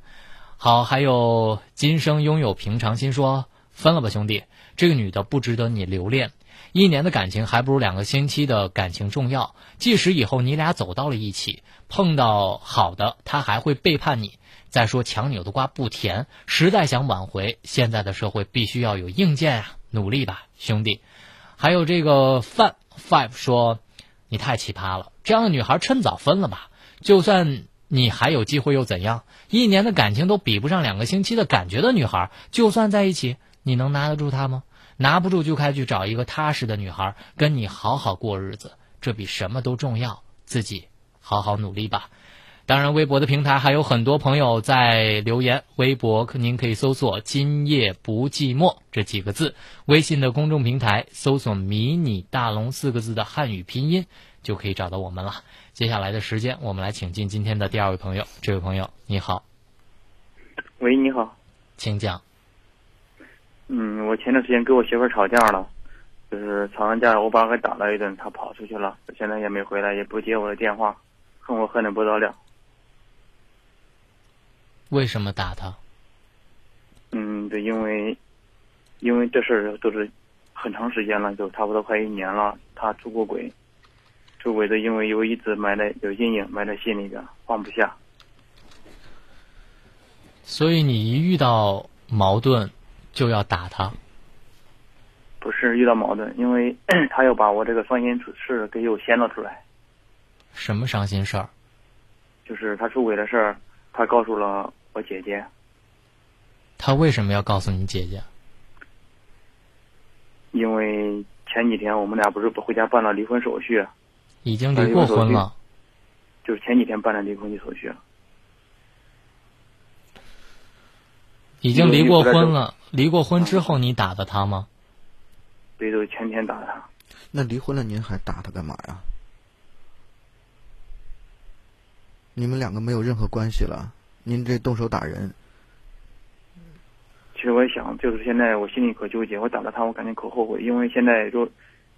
好，还有今生拥有平常心，说分了吧，兄弟，这个女的不值得你留恋。一年的感情还不如两个星期的感情重要。即使以后你俩走到了一起，碰到好的，他还会背叛你。再说强扭的瓜不甜，实在想挽回，现在的社会必须要有硬件啊。努力吧，兄弟。还有这个范 five 说，你太奇葩了，这样的女孩趁早分了吧。就算你还有机会又怎样？一年的感情都比不上两个星期的感觉的女孩，就算在一起，你能拿得住她吗？拿不住就该去找一个踏实的女孩，跟你好好过日子，这比什么都重要。自己好好努力吧。当然，微博的平台还有很多朋友在留言。微博您可以搜索“今夜不寂寞”这几个字，微信的公众平台搜索“迷你大龙”四个字的汉语拼音，就可以找到我们了。接下来的时间，我们来请进今天的第二位朋友。这位朋友，你好。喂，你好，请讲。嗯，我前段时间跟我媳妇吵架了，就是吵完架，我把她给打了一顿，她跑出去了，现在也没回来，也不接我的电话，恨我恨得不得了。为什么打他？嗯，对，因为，因为这事儿都是很长时间了，就差不多快一年了。他出过轨，出轨的，因为有一直埋在有阴影，埋在心里边，放不下。所以你一遇到矛盾就要打他？不是遇到矛盾，因为 他要把我这个伤心事给又掀了出来。什么伤心事儿？就是他出轨的事儿，他告诉了我姐姐。他为什么要告诉你姐姐？因为前几天我们俩不是不回家办了离婚手续，已经离过婚了。就是前几天办的离婚的手续。已经离过婚了，离过婚之后你打的他吗？对，就前天打的他。那离婚了您还打他干嘛呀？你们两个没有任何关系了，您这动手打人。其实我也想，就是现在我心里可纠结，我打了他，我感觉可后悔，因为现在就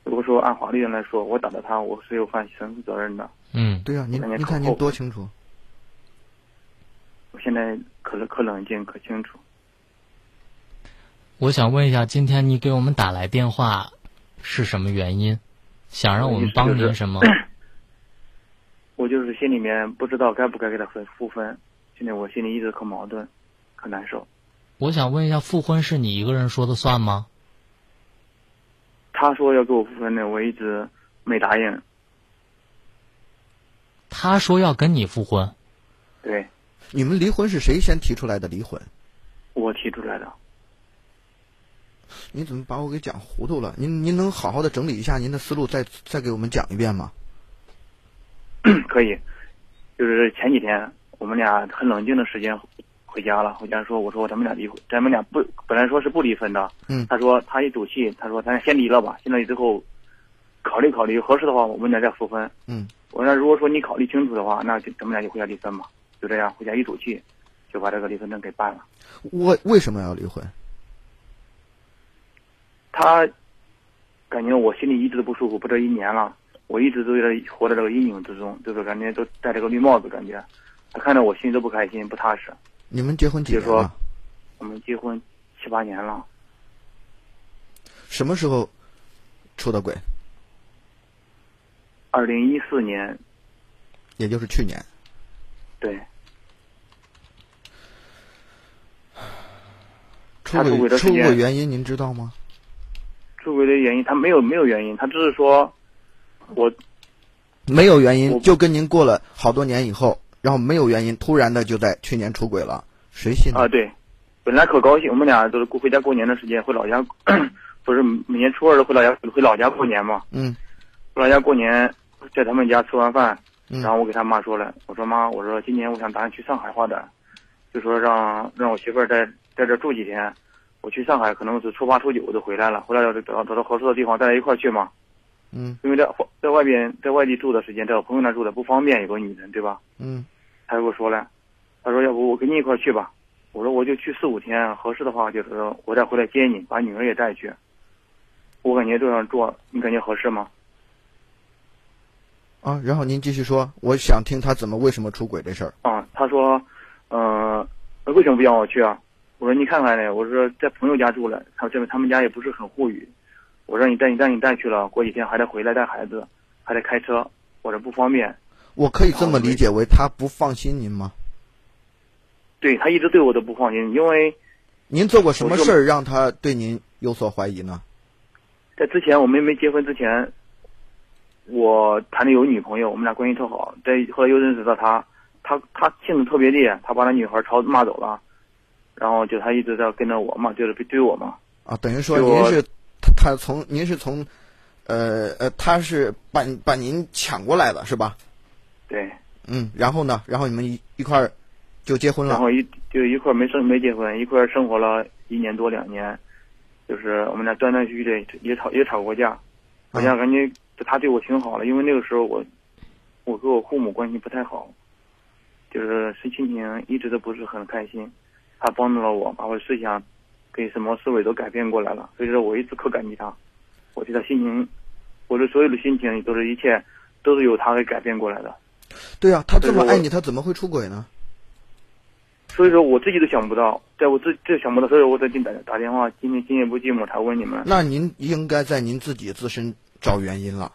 如果说按法律上来说，我打了他，我是有犯刑事责任的。嗯，对啊，您您看您多清楚。我现在可可冷静，可清楚。我想问一下，今天你给我们打来电话是什么原因？想让我们帮您什么？我就是心里面不知道该不该给他分复婚，现在我心里一直可矛盾，可难受。我想问一下，复婚是你一个人说的算吗？他说要跟我复婚的，我一直没答应。他说要跟你复婚。对。你们离婚是谁先提出来的离婚？我提出来的。你怎么把我给讲糊涂了？您您能好好的整理一下您的思路，再再给我们讲一遍吗？可以，就是前几天我们俩很冷静的时间回家了。回家说，我说咱们俩离婚，咱们俩不本来说是不离婚的。嗯。他说他一赌气，他说咱先离了吧。先离之后，考虑考虑合适的话，我们俩再复婚。嗯。我说如果说你考虑清楚的话，那就咱们俩就回家离婚吧。就这样，回家一赌气，就把这个离婚证给办了。我为什么要离婚？他感觉我心里一直都不舒服，不这一年了，我一直都在活在这个阴影之中，就是感觉都戴着个绿帽子，感觉他看着我心里都不开心，不踏实。你们结婚几年了？我们结婚七八年了。什么时候出的轨？二零一四年，也就是去年。对。出轨出轨原因您知道吗？出轨的原因，他没有没有原因，他只是说，我没有原因，就跟您过了好多年以后，然后没有原因，突然的就在去年出轨了，谁信？啊，对，本来可高兴，我们俩都是回家过年的时间，回老家，不是每年初二都回老家回老家过年嘛？嗯，回老家过年，在他们家吃完饭，然后我给他妈说了，我说妈，我说今年我想打算去上海发展，就说让让我媳妇儿在在这住几天。我去上海可能是初八初九就回来了，回来了找找到合适的地方，大家一块去嘛。嗯。因为在在外边在外地住的时间，在我朋友那住的不方便，有个女人对吧？嗯。他就跟我说了，他说要不我跟你一块去吧。我说我就去四五天，合适的话就是我再回来接你，把女儿也带去。我感觉这样做，你感觉合适吗？啊，然后您继续说，我想听他怎么为什么出轨这事儿。啊，他说，嗯，为什么不让我去啊？我说你看看呢，我说在朋友家住了，他这边他们家也不是很富裕。我说你带你带你带去了，过几天还得回来带孩子，还得开车，我说不方便。我可以这么理解为他不放心您吗？对他一直对我都不放心，因为您做过什么事儿让他对您有所怀疑呢？在之前我们没结婚之前，我谈的有女朋友，我们俩关系特好。在后来又认识到他，他他性子特别烈，他把那女孩朝骂走了。然后就他一直在跟着我嘛，就是追我嘛。啊，等于说您是他从您是从，呃呃，他是把把您抢过来的是吧？对。嗯，然后呢？然后你们一一块儿就结婚了。然后一就一块儿没生没结婚，一块儿生活了一年多两年，就是我们俩断断续续的也吵也吵过架。好像感觉他对我挺好的，因为那个时候我我和我父母关系不太好，就是心情一直都不是很开心。他帮助了我，把我思想，给什么思维都改变过来了。所以说我一直可感激他，我觉得心情，我的所有的心情都是一切，都是由他给改变过来的。对啊，他这么爱你，他怎么会出轨呢？所以说我自己都想不到，在我自这想不到，所以我在给你打打电话。今天今夜不寂寞，才问你们。那您应该在您自己自身找原因了。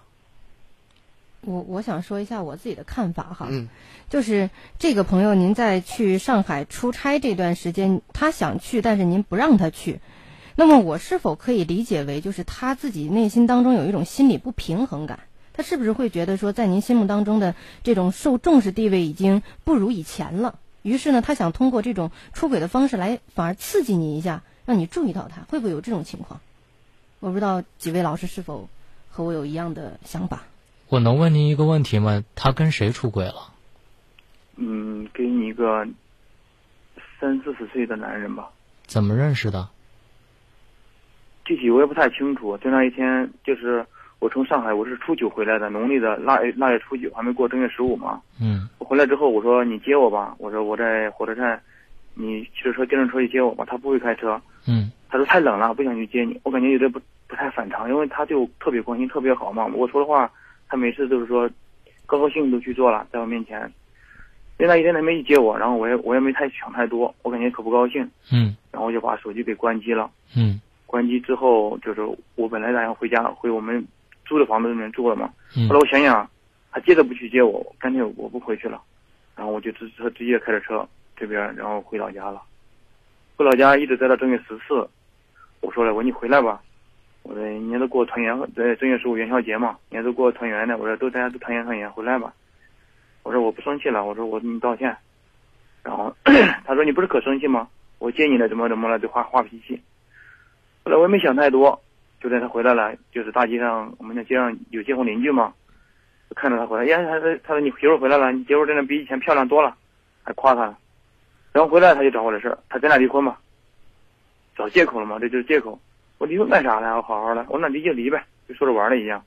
我我想说一下我自己的看法哈，嗯，就是这个朋友，您在去上海出差这段时间，他想去，但是您不让他去，那么我是否可以理解为，就是他自己内心当中有一种心理不平衡感？他是不是会觉得说，在您心目当中的这种受重视地位已经不如以前了？于是呢，他想通过这种出轨的方式来，反而刺激你一下，让你注意到他，会不会有这种情况？我不知道几位老师是否和我有一样的想法。我能问您一个问题吗？他跟谁出轨了？嗯，跟一个三四十岁的男人吧。怎么认识的？具体我也不太清楚。就那一天，就是我从上海，我是初九回来的，农历的腊月腊月初九，还没过正月十五嘛。嗯。我回来之后，我说你接我吧。我说我在火车站，你骑着车电动车去接我吧。他不会开车。嗯。他说太冷了，不想去接你。我感觉有点不不太反常，因为他对我特别关心，特别好嘛。我说的话，他每次都是说高高兴兴都去做了，在我面前。因为那一天他没去接我，然后我也我也没太想太多，我感觉可不高兴。嗯。然后我就把手机给关机了。嗯。关机之后，就是我本来打算回家，回我们租的房子里面住了嘛。嗯。后来我想想，他接着不去接我，干脆我不回去了。然后我就直直直接开着车这边，然后回老家了。回老家一直待到正月十四，我说了，我说你回来吧。我说人家都过团圆，在正月十五元宵节嘛，人家都过团圆的。我说都大家都团圆团圆，回来吧。我说我不生气了，我说我给你道歉。然后 他说你不是可生气吗？我接你了，怎么怎么了，就发发脾气。后来我也没想太多，就在他回来了，就是大街上，我们那街上有街坊邻居嘛，看着他回来，呀，他说他说你媳妇回来了，你媳妇真的比以前漂亮多了，还夸他。然后回来他就找我的事儿，他咱俩离婚吧，找借口了嘛，这就是借口。我离婚干啥呢？我好好的，我那离就离呗，就说着玩的一样。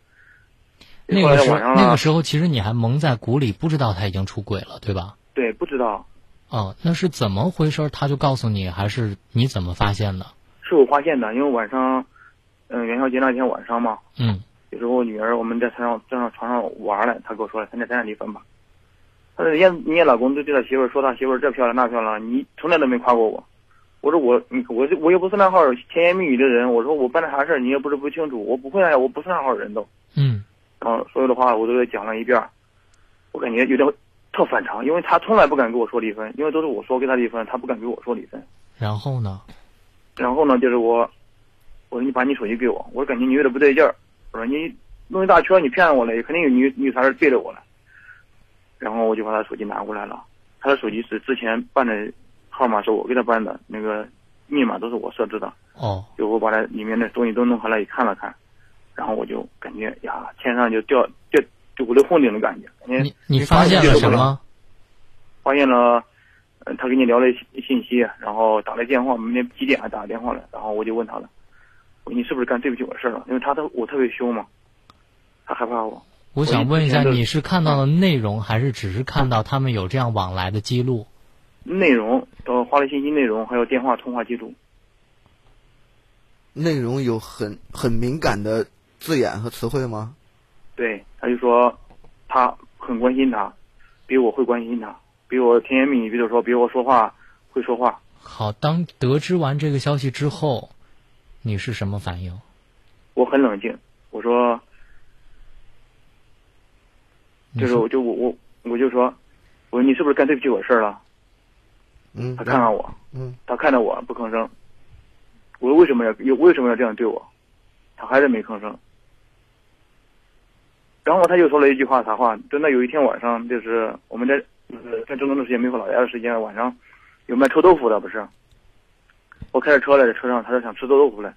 那个时候，那个时候其实你还蒙在鼓里，不知道他已经出轨了，对吧？对，不知道。哦，那是怎么回事？他就告诉你，还是你怎么发现的？是我发现的，因为晚上，嗯，元宵节那天晚上嘛，嗯，有时候我女儿我们在床上正上床上玩呢，她跟我说了，咱俩咱俩离婚吧。他说人家人家老公都对他媳妇说他媳妇这漂亮那漂亮，你从来都没夸过我。我说我你我我又不是那号甜言蜜语的人，我说我办了啥事你也不是不清楚，我不会啊，我不是那号人都。嗯。然后所有的话我都给讲了一遍，我感觉有点特反常，因为他从来不敢跟我说离婚，因为都是我说跟他离婚，他不敢跟我说离婚。然后呢？然后呢，就是我，我说你把你手机给我，我感觉你有点不对劲儿。我说你弄一大圈，你骗我了，肯定有你你有啥事对着我了。然后我就把他手机拿过来了，他的手机是之前办的号码是我给他办的，那个密码都是我设置的。哦。就我把他里面的东西都弄回来，也看了看，然后我就感觉呀，天上就掉掉就五雷轰顶的感觉。你你发现了什么？发现了。嗯，他给你聊了信息，然后打了电话，明天几点还打了电话了，然后我就问他了，你是不是干对不起我的事儿了？因为他特我特别凶嘛，他害怕我。我想问一下，你是看到了内容，还是只是看到他们有这样往来的记录？内容，呃，发的信息内容，还有电话通话记录。内容有很很敏感的字眼和词汇吗？对，他就说他很关心他，比我会关心他。比我甜言蜜语，比如说比我说话会说话。好，当得知完这个消息之后，你是什么反应？我很冷静，我说，就是我就我我我就说，我说你是不是干对不起我事儿了？嗯。他看看我，嗯。他看着我不吭声。我说为什么要为什么要这样对我？他还是没吭声。然后他又说了一句话，啥话？真的有一天晚上，就是我们在。就是在郑州的时间没回老家的时间，晚上有卖臭豆腐的，不是？我开着车来，在车上，他说想吃臭豆腐来，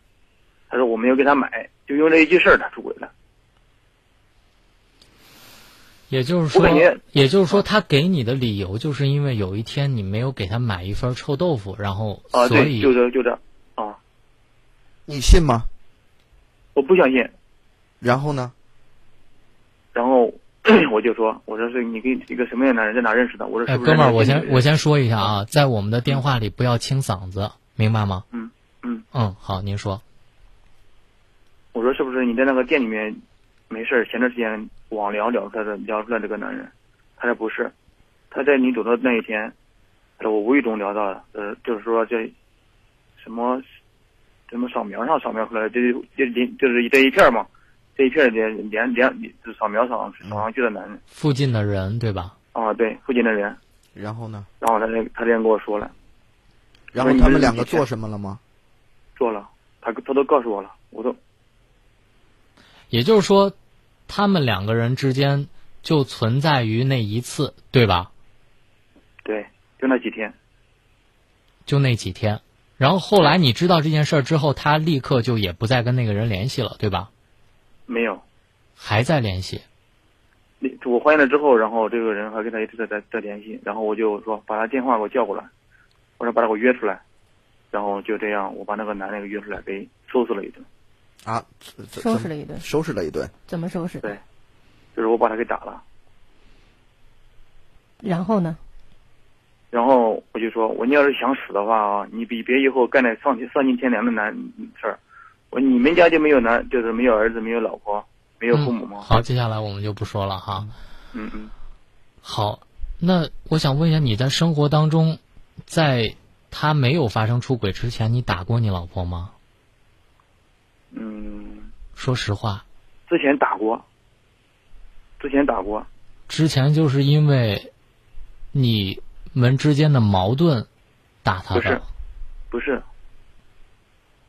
他说我没有给他买，就因为这一句事儿，他出轨了。也就是说，也就是说，他给你的理由就是因为有一天你没有给他买一份臭豆腐，然后啊，所以就这就这啊，你信吗？我不相信。然后呢？然后。我就说，我说是你跟一个什么样的男人在哪认识的？我说，哎，哥们儿，我先我先说一下啊，在我们的电话里不要清嗓子，明白吗？嗯嗯嗯，好，您说。我说是不是你在那个店里面没事闲着时间网聊聊出来的聊出来这个男人？他说不是，他在你走的那一天，他说我无意中聊到的，呃，就是说这什么什么扫描上扫描出来的，这这就是这一片嘛。这一片连连连扫描上扫上去的男人，附近的人对吧？啊，对，附近的人。然后呢？然后他这他这样跟我说了。然后他们两个做什么了吗？做了，他他都告诉我了，我都也就是说，他们两个人之间就存在于那一次，对吧？对，就那几天。就那几天，然后后来你知道这件事儿之后，他立刻就也不再跟那个人联系了，对吧？没有，还在联系。你我怀孕了之后，然后这个人还跟他一直在在在联系，然后我就说把他电话给我叫过来，我说把他给我约出来，然后就这样，我把那个男的给约出来，给收拾了一顿。啊，收拾了一顿，收拾了一顿，怎么收拾？对，就是我把他给打了。然后呢？然后我就说，我你要是想死的话啊，你别别以后干点丧丧尽天良的男事儿。我你们家就没有男，就是没有儿子，没有老婆，没有父母吗？好，接下来我们就不说了哈。嗯嗯。好，那我想问一下，你在生活当中，在他没有发生出轨之前，你打过你老婆吗？嗯。说实话。之前打过。之前打过。之前就是因为，你。们之间的矛盾，打他的？不是，不是。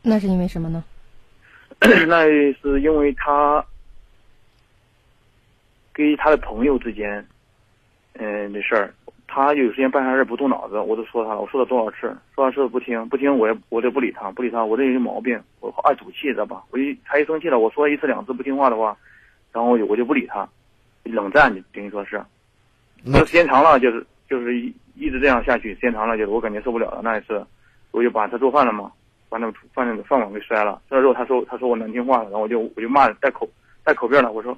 那是因为什么呢？那是因为他跟他的朋友之间，嗯的事儿。他有时间办啥事不动脑子，我都说他了。我说了多少次，说他说不听，不听我也我就不理他，不理他。我这有毛病，我爱赌气，知道吧？我一他一生气了，我说一次两次不听话的话，然后我就不理他，冷战，等于说是。那时间长了，就是就是一。一直这样下去，时间长了，就是我感觉受不了了。那一次，我就把他做饭了嘛，把那个饭那个饭碗给摔了。摔了之后，他说他说我难听话了，然后我就我就骂带口带口边了。我说，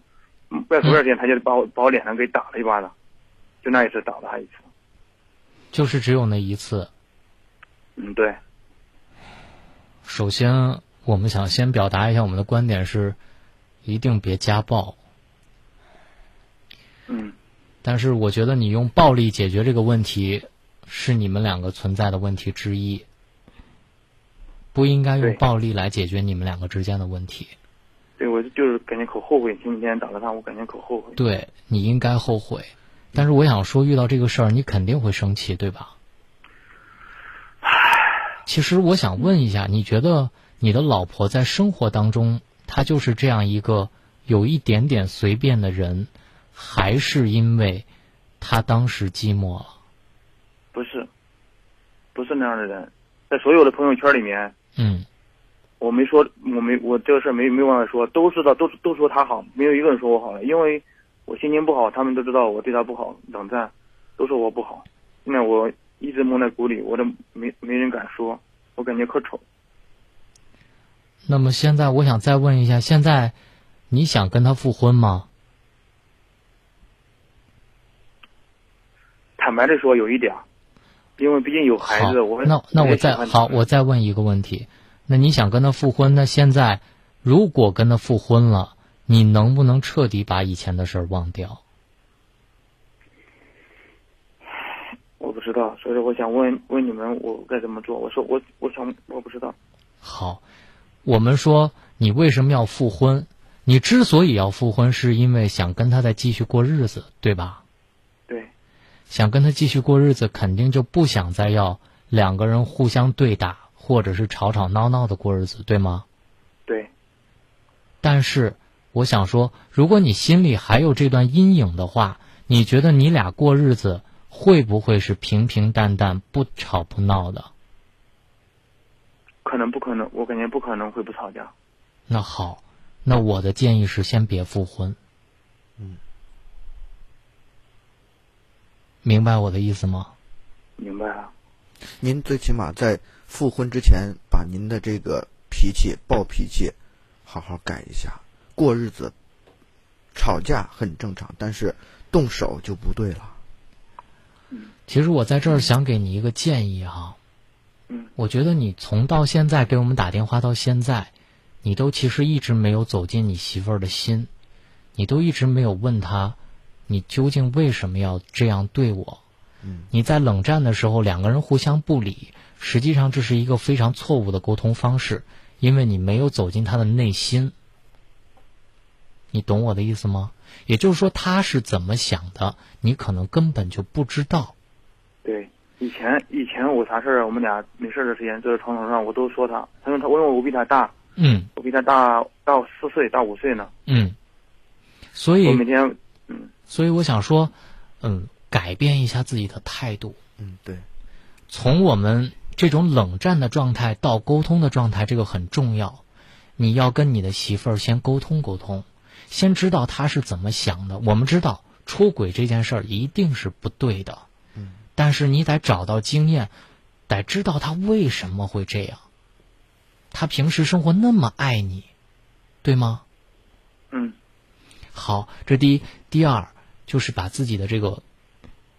带口边之前，他就把我把我脸上给打了一巴掌，就那一次打了他一次。就是只有那一次。嗯，对。首先，我们想先表达一下我们的观点是，一定别家暴。嗯。但是我觉得你用暴力解决这个问题，是你们两个存在的问题之一。不应该用暴力来解决你们两个之间的问题。对，我就是感觉可后悔，前几天打了他，我感觉可后悔。对你应该后悔，但是我想说，遇到这个事儿，你肯定会生气，对吧？其实我想问一下，你觉得你的老婆在生活当中，她就是这样一个有一点点随便的人？还是因为她当时寂寞了？不是，不是那样的人，在所有的朋友圈里面，嗯，我没说，我没我这个事儿没没办法说，都知道，都都说她好，没有一个人说我好了，因为我心情不好，他们都知道我对他不好，冷战，都说我不好，现在我一直蒙在鼓里，我都没没人敢说，我感觉可丑。那么现在我想再问一下，现在你想跟他复婚吗？坦白的说，有一点，因为毕竟有孩子，我那那我再好，我再问一个问题，那你想跟他复婚？那现在如果跟他复婚了，你能不能彻底把以前的事儿忘掉？我不知道，所以我想问问你们，我该怎么做？我说我我想我不知道。好，我们说你为什么要复婚？你之所以要复婚，是因为想跟他再继续过日子，对吧？对想跟他继续过日子，肯定就不想再要两个人互相对打，或者是吵吵闹闹的过日子，对吗？对。但是我想说，如果你心里还有这段阴影的话，你觉得你俩过日子会不会是平平淡淡、不吵不闹的？可能不可能？我感觉不可能会不吵架。那好，那我的建议是先别复婚。嗯。明白我的意思吗？明白了。您最起码在复婚之前，把您的这个脾气、暴脾气好好改一下。过日子，吵架很正常，但是动手就不对了。其实我在这儿想给你一个建议哈。嗯。我觉得你从到现在给我们打电话到现在，你都其实一直没有走进你媳妇儿的心，你都一直没有问她。你究竟为什么要这样对我？你在冷战的时候，两个人互相不理，实际上这是一个非常错误的沟通方式，因为你没有走进他的内心。你懂我的意思吗？也就是说，他是怎么想的，你可能根本就不知道。对。以前以前我啥事儿，我们俩没事儿的时间坐在床头上，我都说他，他说他，我因为我比他大，嗯我比他大大我四岁，大五岁呢。嗯，所以我每天，嗯，所以我想说，嗯，改变一下自己的态度，嗯，对，从我们这种冷战的状态到沟通的状态，这个很重要。你要跟你的媳妇儿先沟通沟通，先知道他是怎么想的。我们知道出轨这件事儿一定是不对的，嗯，但是你得找到经验，得知道他为什么会这样。他平时生活那么爱你，对吗？嗯，好，这第一，第二就是把自己的这个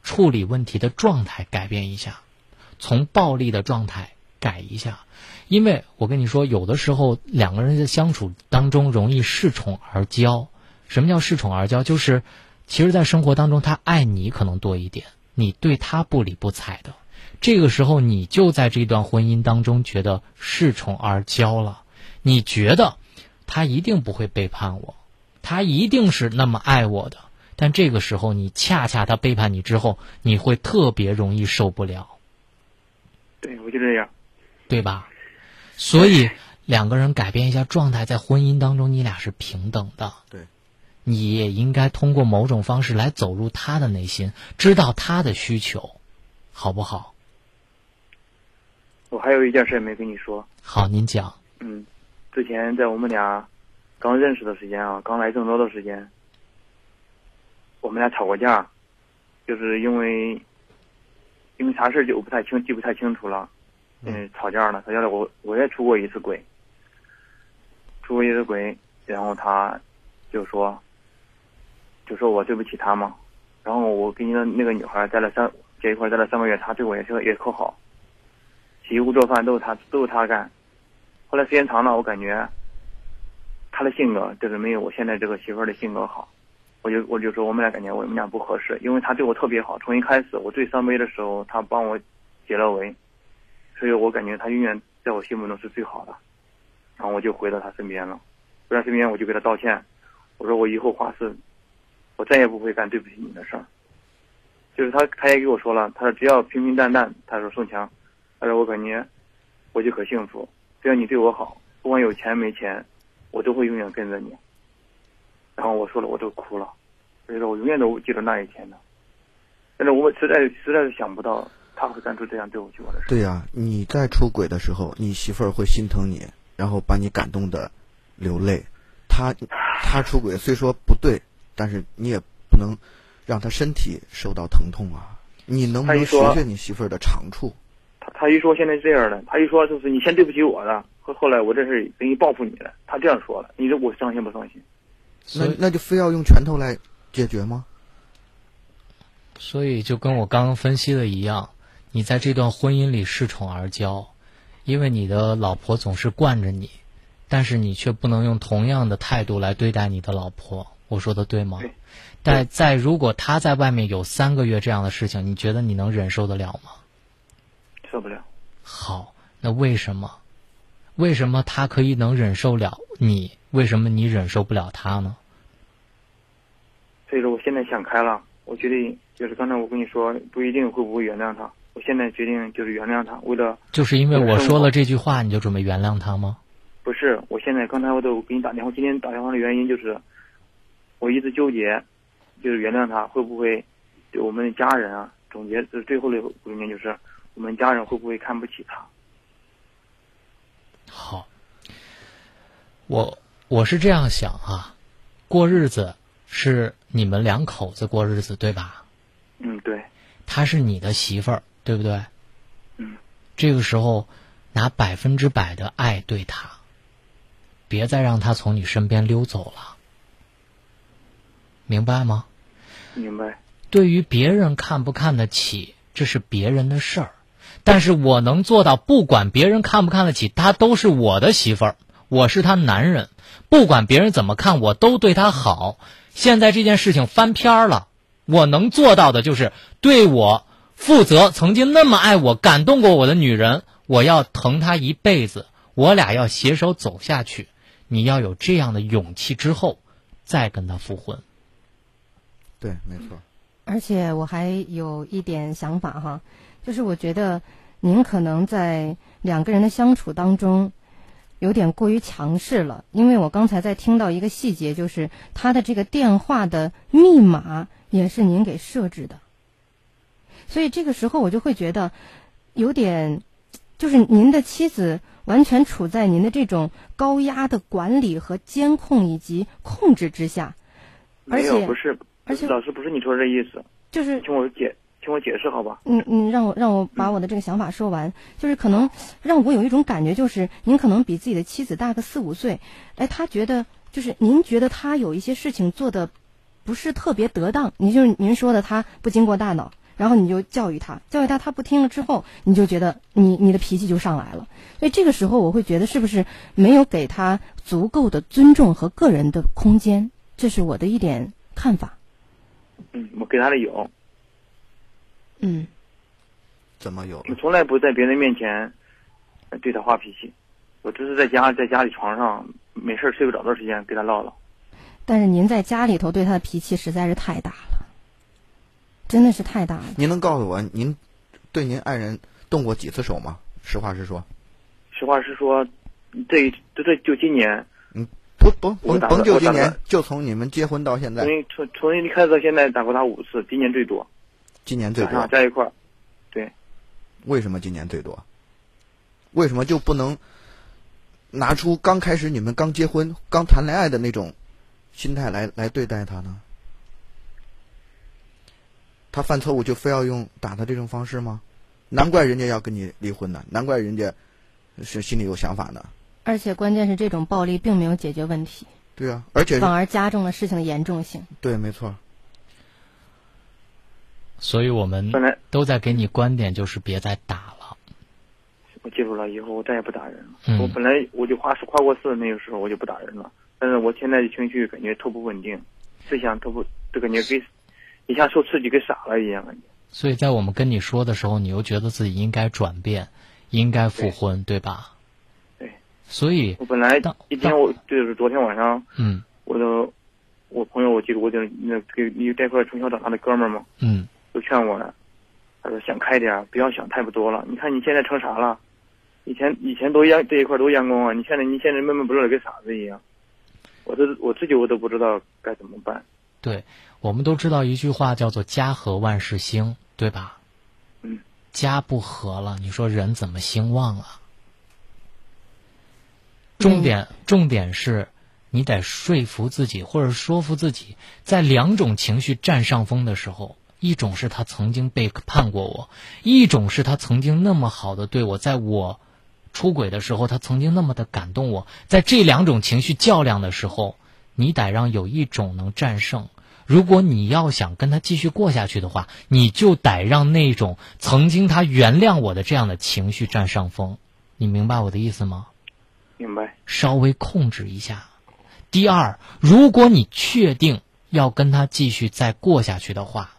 处理问题的状态改变一下，从暴力的状态改一下，因为我跟你说，有的时候两个人在相处当中容易恃宠而骄。什么叫恃宠而骄？就是其实，在生活当中，他爱你可能多一点，你对他不理不睬的。这个时候，你就在这段婚姻当中觉得恃宠而骄了。你觉得他一定不会背叛我，他一定是那么爱我的。但这个时候，你恰恰他背叛你之后，你会特别容易受不了，对，我就这样。对吧？所以两个人改变一下状态，在婚姻当中，你俩是平等的。对，你也应该通过某种方式来走入他的内心，知道他的需求，好不好？我还有一件事没跟你说，好，您讲。嗯，之前在我们俩刚认识的时间啊，刚来郑州的时间，我们俩吵过架，就是因为因为啥事就我不太清记不太清楚了，嗯，吵架了，吵架了，我我也出过一次轨，出过一次轨，然后他就说，就说我对不起他嘛，然后我跟那那个女孩在了三在一块待了三个月，她对我也是也可好，洗衣服做饭都是他都是他干。后来时间长了，我感觉他的性格就是没有我现在这个媳妇儿的性格好。我就我就说我们俩感觉我们俩不合适，因为他对我特别好。从一开始我最伤悲的时候，他帮我解了围，所以我感觉他永远在我心目中是最好的。然后我就回到他身边了，回到身边我就给他道歉，我说我以后发誓，我再也不会干对不起你的事儿。就是他他也给我说了，他说只要平平淡淡，他说宋强，他说我感觉我就可幸福。只要你对我好，不管有钱没钱，我都会永远跟着你。然后我说了，我都哭了，所以说我永远都记得那一天的。但是我实在实在是想不到他会干出这样对不起我的事。对呀、你在出轨的时候，你媳妇儿会心疼你，然后把你感动的流泪。他他出轨虽说不对，但是你也不能让他身体受到疼痛啊。你能不能学学你媳妇儿的长处？他他一说现在是这样的，他一说就是你先对不起我的，后后来我这是等于报复你了。他这样说了，你说我伤心不伤心？那那就非要用拳头来解决吗？所以就跟我刚刚分析的一样，你在这段婚姻里恃宠而骄，因为你的老婆总是惯着你，但是你却不能用同样的态度来对待你的老婆。我说的对吗？对但在如果他在外面有三个月这样的事情，你觉得你能忍受得了吗？受不了。好，那为什么？为什么他可以能忍受了你？为什么你忍受不了他呢？所以说我现在想开了，我决定就是刚才我跟你说，不一定会不会原谅他。我现在决定就是原谅他，为了就是因为我说了这句话，你就准备原谅他吗？不是，我现在刚才我都给你打电话，今天打电话的原因就是，我一直纠结，就是原谅他会不会对我们的家人啊，总结就是最后的观念就是，我们家人会不会看不起他？好，我我是这样想啊，过日子是你们两口子过日子，对吧？嗯，对。她是你的媳妇儿，对不对？嗯。这个时候，拿百分之百的爱对他，别再让他从你身边溜走了，明白吗？明白。对于别人看不看得起，这是别人的事儿，但是我能做到，不管别人看不看得起，她都是我的媳妇儿，我是她男人，不管别人怎么看，我都对她好。现在这件事情翻篇儿了，我能做到的就是对我负责。曾经那么爱我、感动过我的女人，我要疼她一辈子，我俩要携手走下去。你要有这样的勇气之后，再跟她复婚。对，没错。而且我还有一点想法哈，就是我觉得您可能在两个人的相处当中有点过于强势了，因为我刚才在听到一个细节，就是他的这个电话的密码也是您给设置的，所以这个时候我就会觉得有点，就是您的妻子完全处在您的这种高压的管理和监控以及控制之下，而，且不是，而且老师不是你说这意思，就是听我解，听我解释好吧？嗯嗯，让我让我把我的这个想法说完，就是可能让我有一种感觉，就是您可能比自己的妻子大个四五岁，哎，他觉得就是您觉得他有一些事情做的不是特别得当，你就是您说的他不经过大脑，然后你就教育他，教育他他不听了之后，你就觉得你你的脾气就上来了，所以这个时候我会觉得是不是没有给他足够的尊重和个人的空间，这是我的一点看法。嗯，我给他的有，嗯，怎么有？我从来不在别人面前呃对他发脾气，我只是在家在家里床上没事儿睡不着的时间跟他唠唠。但是您在家里头对他的脾气实在是太大了，真的是太大了。您能告诉我，您对您爱人动过几次手吗？实话实说。实话实说，这这这就今年，嗯不不甭我打甭就今年就从你们结婚到现在从，从从一开始到现在打过他五次，今年最多，今年最多。在一块儿，对，为什么今年最多？为什么就不能拿出刚开始你们刚结婚、刚谈恋爱的那种心态来来对待他呢？他犯错误就非要用打他这种方式吗？难怪人家要跟你离婚呢，难怪人家是心里有想法呢。而且关键是这种暴力并没有解决问题，对啊，而且反而加重了事情的严重性。对，没错。所以我们本来都在给你观点，就是别再打了。我记住了，以后我再也不打人了。嗯我本来我就跨跨过四那个时候我就不打人了，但是我现在的情绪感觉特不稳定，思想特不就感觉给一下受刺激跟傻了一样感觉。所以在我们跟你说的时候，你又觉得自己应该转变，应该复婚，对吧？对。所以我本来当一天我就是昨天晚上，嗯我的我朋友我记得我就那给一这块从小长大的哥们儿嘛，嗯就劝我，他说想开点，不要想太不多了。你看你现在成啥了？以前以前都阳这一块都阳光啊，你现在你现在闷闷不乐的跟傻子一样。我都我自己我都不知道该怎么办。对，我们都知道一句话叫做“家和万事兴”，对吧？嗯。家不和了，你说人怎么兴旺啊？重点重点是，你得说服自己，或者说服自己，在两种情绪占上风的时候，一种是他曾经背叛过我，一种是他曾经那么好的对我，在我出轨的时候，他曾经那么的感动我。在这两种情绪较量的时候，你得让有一种能战胜。如果你要想跟他继续过下去的话，你就得让那种曾经他原谅我的这样的情绪占上风。你明白我的意思吗？明白。稍微控制一下。第二，如果你确定要跟他继续再过下去的话，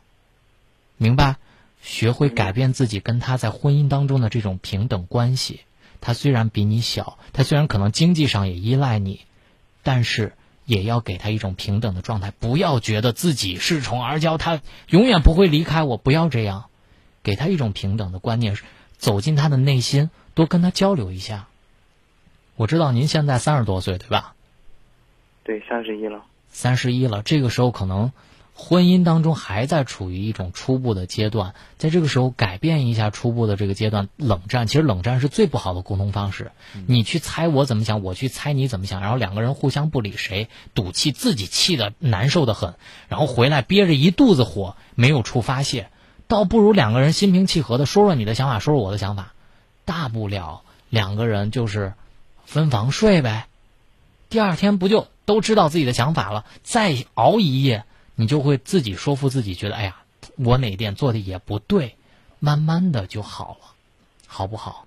明白？学会改变自己跟他在婚姻当中的这种平等关系。他虽然比你小，他虽然可能经济上也依赖你，但是也要给他一种平等的状态。不要觉得自己恃宠而骄，他永远不会离开我。不要这样，给他一种平等的观念，走进他的内心，多跟他交流一下。我知道您现在三十多岁，对吧？对，三十一了。三十一了，这个时候可能婚姻当中还在处于一种初步的阶段，在这个时候改变一下初步的这个阶段，冷战其实冷战是最不好的沟通方式。你去猜我怎么想，我去猜你怎么想，然后两个人互相不理谁，赌气，自己气的难受的很，然后回来憋着一肚子火，没有处发泄，倒不如两个人心平气和的说说你的想法，说说我的想法，大不了两个人就是分房睡呗。第二天不就都知道自己的想法了？再熬一夜，你就会自己说服自己，觉得哎呀，我哪点做的也不对，慢慢的就好了，好不好？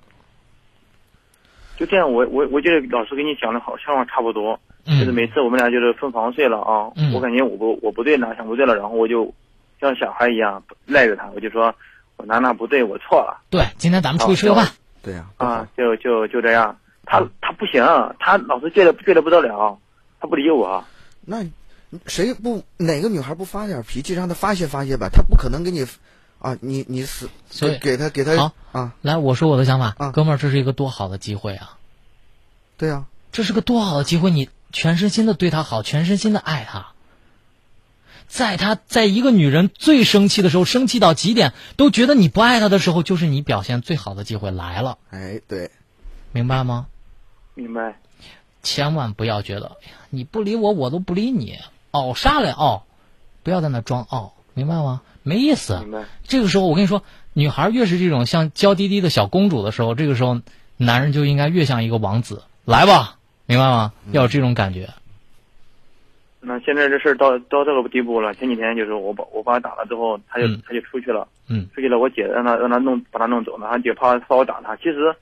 就这样，我我我觉得老师跟你讲的好想法差不多，嗯就是每次我们俩就是分房睡了啊，嗯我感觉我不我不对哪想不对了，然后我就像小孩一样赖着他，我就说我哪哪不对，我错了对，今天咱们出去吃个饭。对呀、啊，就就就这样。他他不行，他老是倔的倔的不得了，他不理我。那谁不哪个女孩不发点脾气让她发泄发泄吧？她不可能给你啊，你你死，所以给她给他好啊，来，我说我的想法，啊哥们儿，这是一个多好的机会啊！对啊，这是个多好的机会，你全身心的对她好，全身心的爱她。在她在一个女人最生气的时候，生气到极点，都觉得你不爱她的时候，就是你表现最好的机会来了。哎，对，明白吗？明白。千万不要觉得，哎呀，你不理我，我都不理你，傲啥来傲？不要在那装傲，明白吗？没意思。明白。这个时候，我跟你说，女孩越是这种像娇滴滴的小公主的时候，这个时候男人就应该越像一个王子。来吧，明白吗？要有这种感觉。那现在这事儿到到这个地步了，前几天就是我把我把他打了之后，他就、嗯他就出去了，嗯，出去了，我姐让他让他弄把他弄走了，他姐怕怕我打他。其实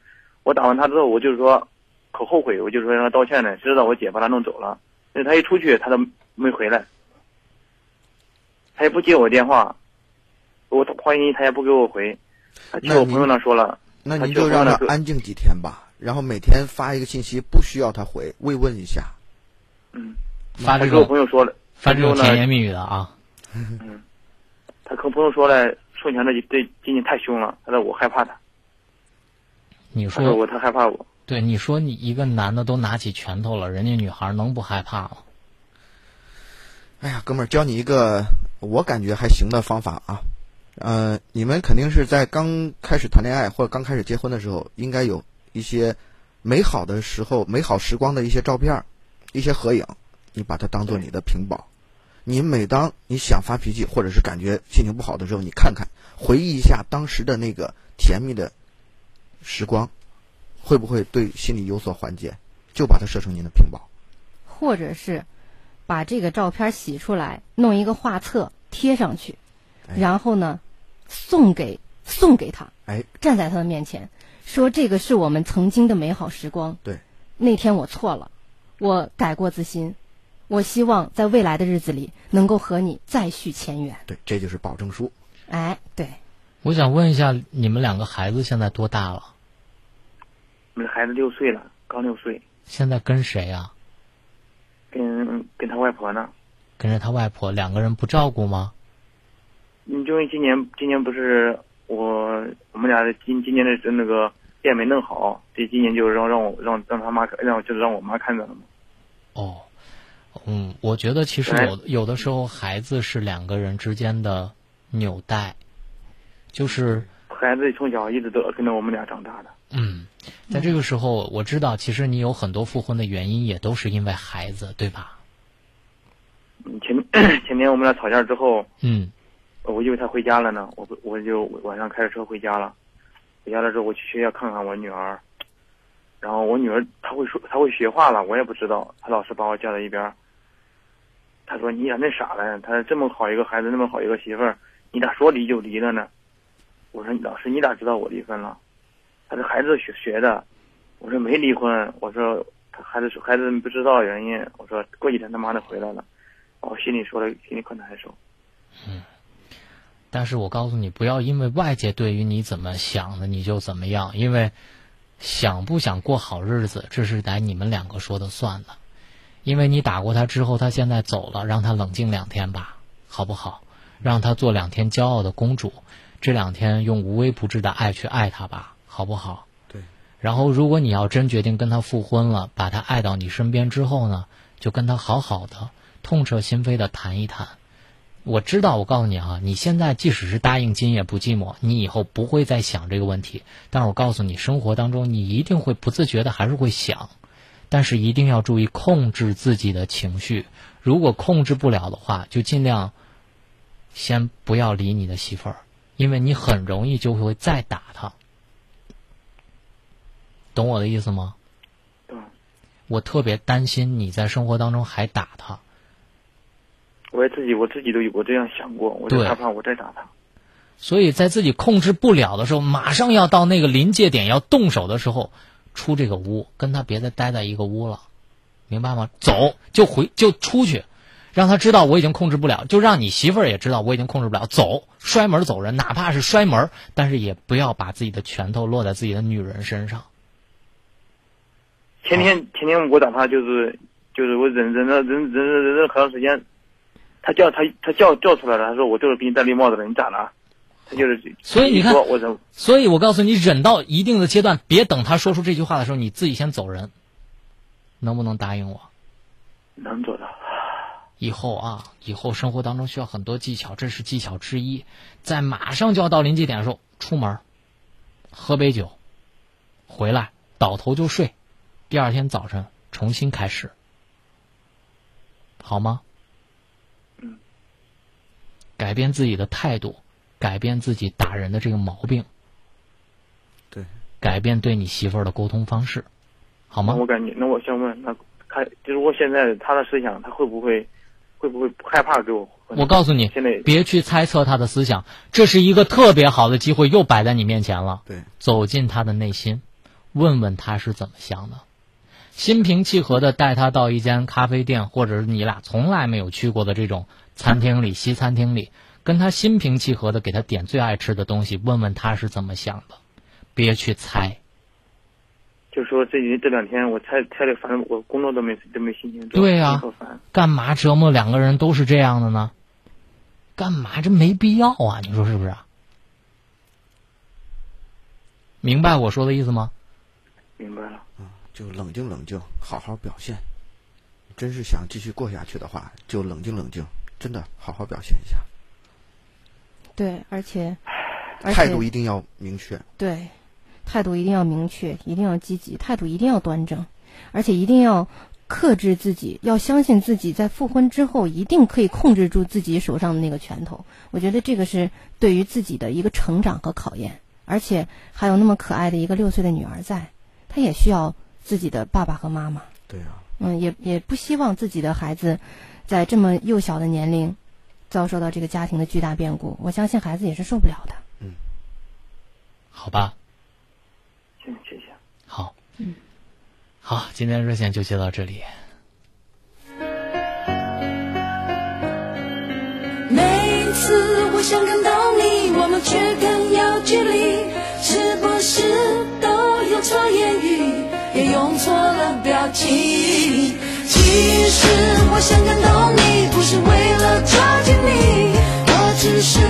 我打完他之后，我就是说可后悔，我就说让他道歉呢，谁知道我姐把他弄走了，那他一出去他都没回来，他也不接我电话，我欢迎他也不给我回，他去那您我朋友那说了，那他去我您就让他安静几天吧，然后每天发一个信息，不需要他回，慰问一下。嗯，发这他跟我朋友说了，发这种甜言蜜语的啊，嗯，他跟朋友说了，顺强这这今年太凶了，他说我害怕他，你他说我他害怕我，对，你说你一个男的都拿起拳头了，人家女孩能不害怕吗？哎呀，哥们儿，教你一个我感觉还行的方法啊。呃，你们肯定是在刚开始谈恋爱或者刚开始结婚的时候，应该有一些美好的时候、美好时光的一些照片儿、一些合影，你把它当做你的屏保。你每当你想发脾气或者是感觉心情不好的时候，你看看，回忆一下当时的那个甜蜜的时光，会不会对心理有所缓解？就把它设成您的屏保。或者是把这个照片洗出来，弄一个画册贴上去，然后呢，送给送给他，哎，站在他的面前，说这个是我们曾经的美好时光。对，那天我错了，我改过自新，我希望在未来的日子里能够和你再续前缘。对，这就是保证书。哎，对，我想问一下，你们两个孩子现在多大了？我们孩子六岁了，刚六岁，现在跟谁啊？跟跟他外婆呢。跟着他外婆，两个人不照顾吗？嗯，因为今年今年不是我我们俩的今今年的那个店没弄好，所以今年就让让我让让他妈看让就是让我妈看着了嘛。哦，嗯，我觉得其实哎有有的时候孩子是两个人之间的纽带，就是孩子从小一直都跟着我们俩长大的。嗯，在这个时候，我知道其实你有很多复婚的原因，也都是因为孩子，对吧？嗯，前前天我们俩吵架之后，嗯我以为他回家了呢，我不我就晚上开着车回家了。回家了之后，我去学校看看我女儿，然后我女儿她会说她会学话了，我也不知道。她老师把我叫到一边儿，她说：“你咋那傻了？她这么好一个孩子，那么好一个媳妇儿，你咋说离就离了呢？”我说：“老师，你咋知道我离婚了？”他说：“孩子学学的。”我说：“没离婚。”我说：“他孩子说孩子不知道原因。”我说：“过几天他妈的回来了。”我心里说了，心里可难受。但是我告诉你，不要因为外界对于你怎么想的你就怎么样，因为想不想过好日子，这是得你们两个说的算的。因为你打过他之后，他现在走了，让他冷静两天吧，好不好？让他做两天骄傲的公主，这两天用无微不至的爱去爱他吧，好不好？对。然后，如果你要真决定跟他复婚了，把他爱到你身边之后呢，就跟他好好的、痛彻心扉的谈一谈。我知道，我告诉你啊，你现在即使是答应今夜不寂寞，你以后不会再想这个问题。但是我告诉你，生活当中你一定会不自觉的还是会想，但是一定要注意控制自己的情绪。如果控制不了的话，就尽量先不要理你的媳妇儿，因为你很容易就会再打他。懂我的意思吗？懂。我特别担心你在生活当中还打他。我也自己我自己都有过这样想过，我就害怕我再打他。所以在自己控制不了的时候，马上要到那个临界点要动手的时候，出这个屋，跟他别再待在一个屋了，明白吗？走就回就出去，让他知道我已经控制不了，就让你媳妇儿也知道我已经控制不了，走摔门走人，哪怕是摔门，但是也不要把自己的拳头落在自己的女人身上。前天前天我打他就是就是我忍忍了忍忍忍忍很长时间，他叫他他叫叫出来了，他说我就是给你戴绿帽子了，你咋了？他就是所以你看我忍所以我告诉你，忍到一定的阶段，别等他说出这句话的时候，你自己先走人，能不能答应我？能做到？以后啊，以后生活当中需要很多技巧，这是技巧之一。在马上就要到临界点的时候，出门，喝杯酒，回来倒头就睡，第二天早晨重新开始，好吗？嗯。改变自己的态度，改变自己打人的这个毛病，对，嗯改变对你媳妇儿的沟通方式，好吗？我感觉，那我想问，那他就是我现在他的思想，他会不会会不会害怕给我？我告诉你现在，别去猜测他的思想，这是一个特别好的机会，又摆在你面前了。对，走进他的内心，问问他是怎么想的，心平气和的带他到一间咖啡店，或者是你俩从来没有去过的这种餐厅里、西餐厅里，跟他心平气和的给他点最爱吃的东西，问问他是怎么想的，别去猜。就说最近这两天我太太累，反正我工作都没都没心情做，对呀、特烦。干嘛折磨两个人都是这样的呢？干嘛这没必要啊？你说是不是？明白我说的意思吗？明白了。就冷静冷静，好好表现。真是想继续过下去的话，就冷静冷静，真的好好表现一下，对，而且而且态度一定要明确。对，态度一定要明确，一定要积极，态度一定要端正，而且一定要克制自己，要相信自己在复婚之后一定可以控制住自己手上的那个拳头。我觉得这个是对于自己的一个成长和考验，而且还有那么可爱的一个六岁的女儿在，她也需要自己的爸爸和妈妈。对啊，嗯，也也不希望自己的孩子在这么幼小的年龄遭受到这个家庭的巨大变故，我相信孩子也是受不了的。嗯好吧，行，谢谢。好，嗯，好，今天热线就接到这里。每次我想感动你，我们却更有距离，是不是都用错言语，也用错了表情？其实我想感动你，不是为了抓紧你，我只是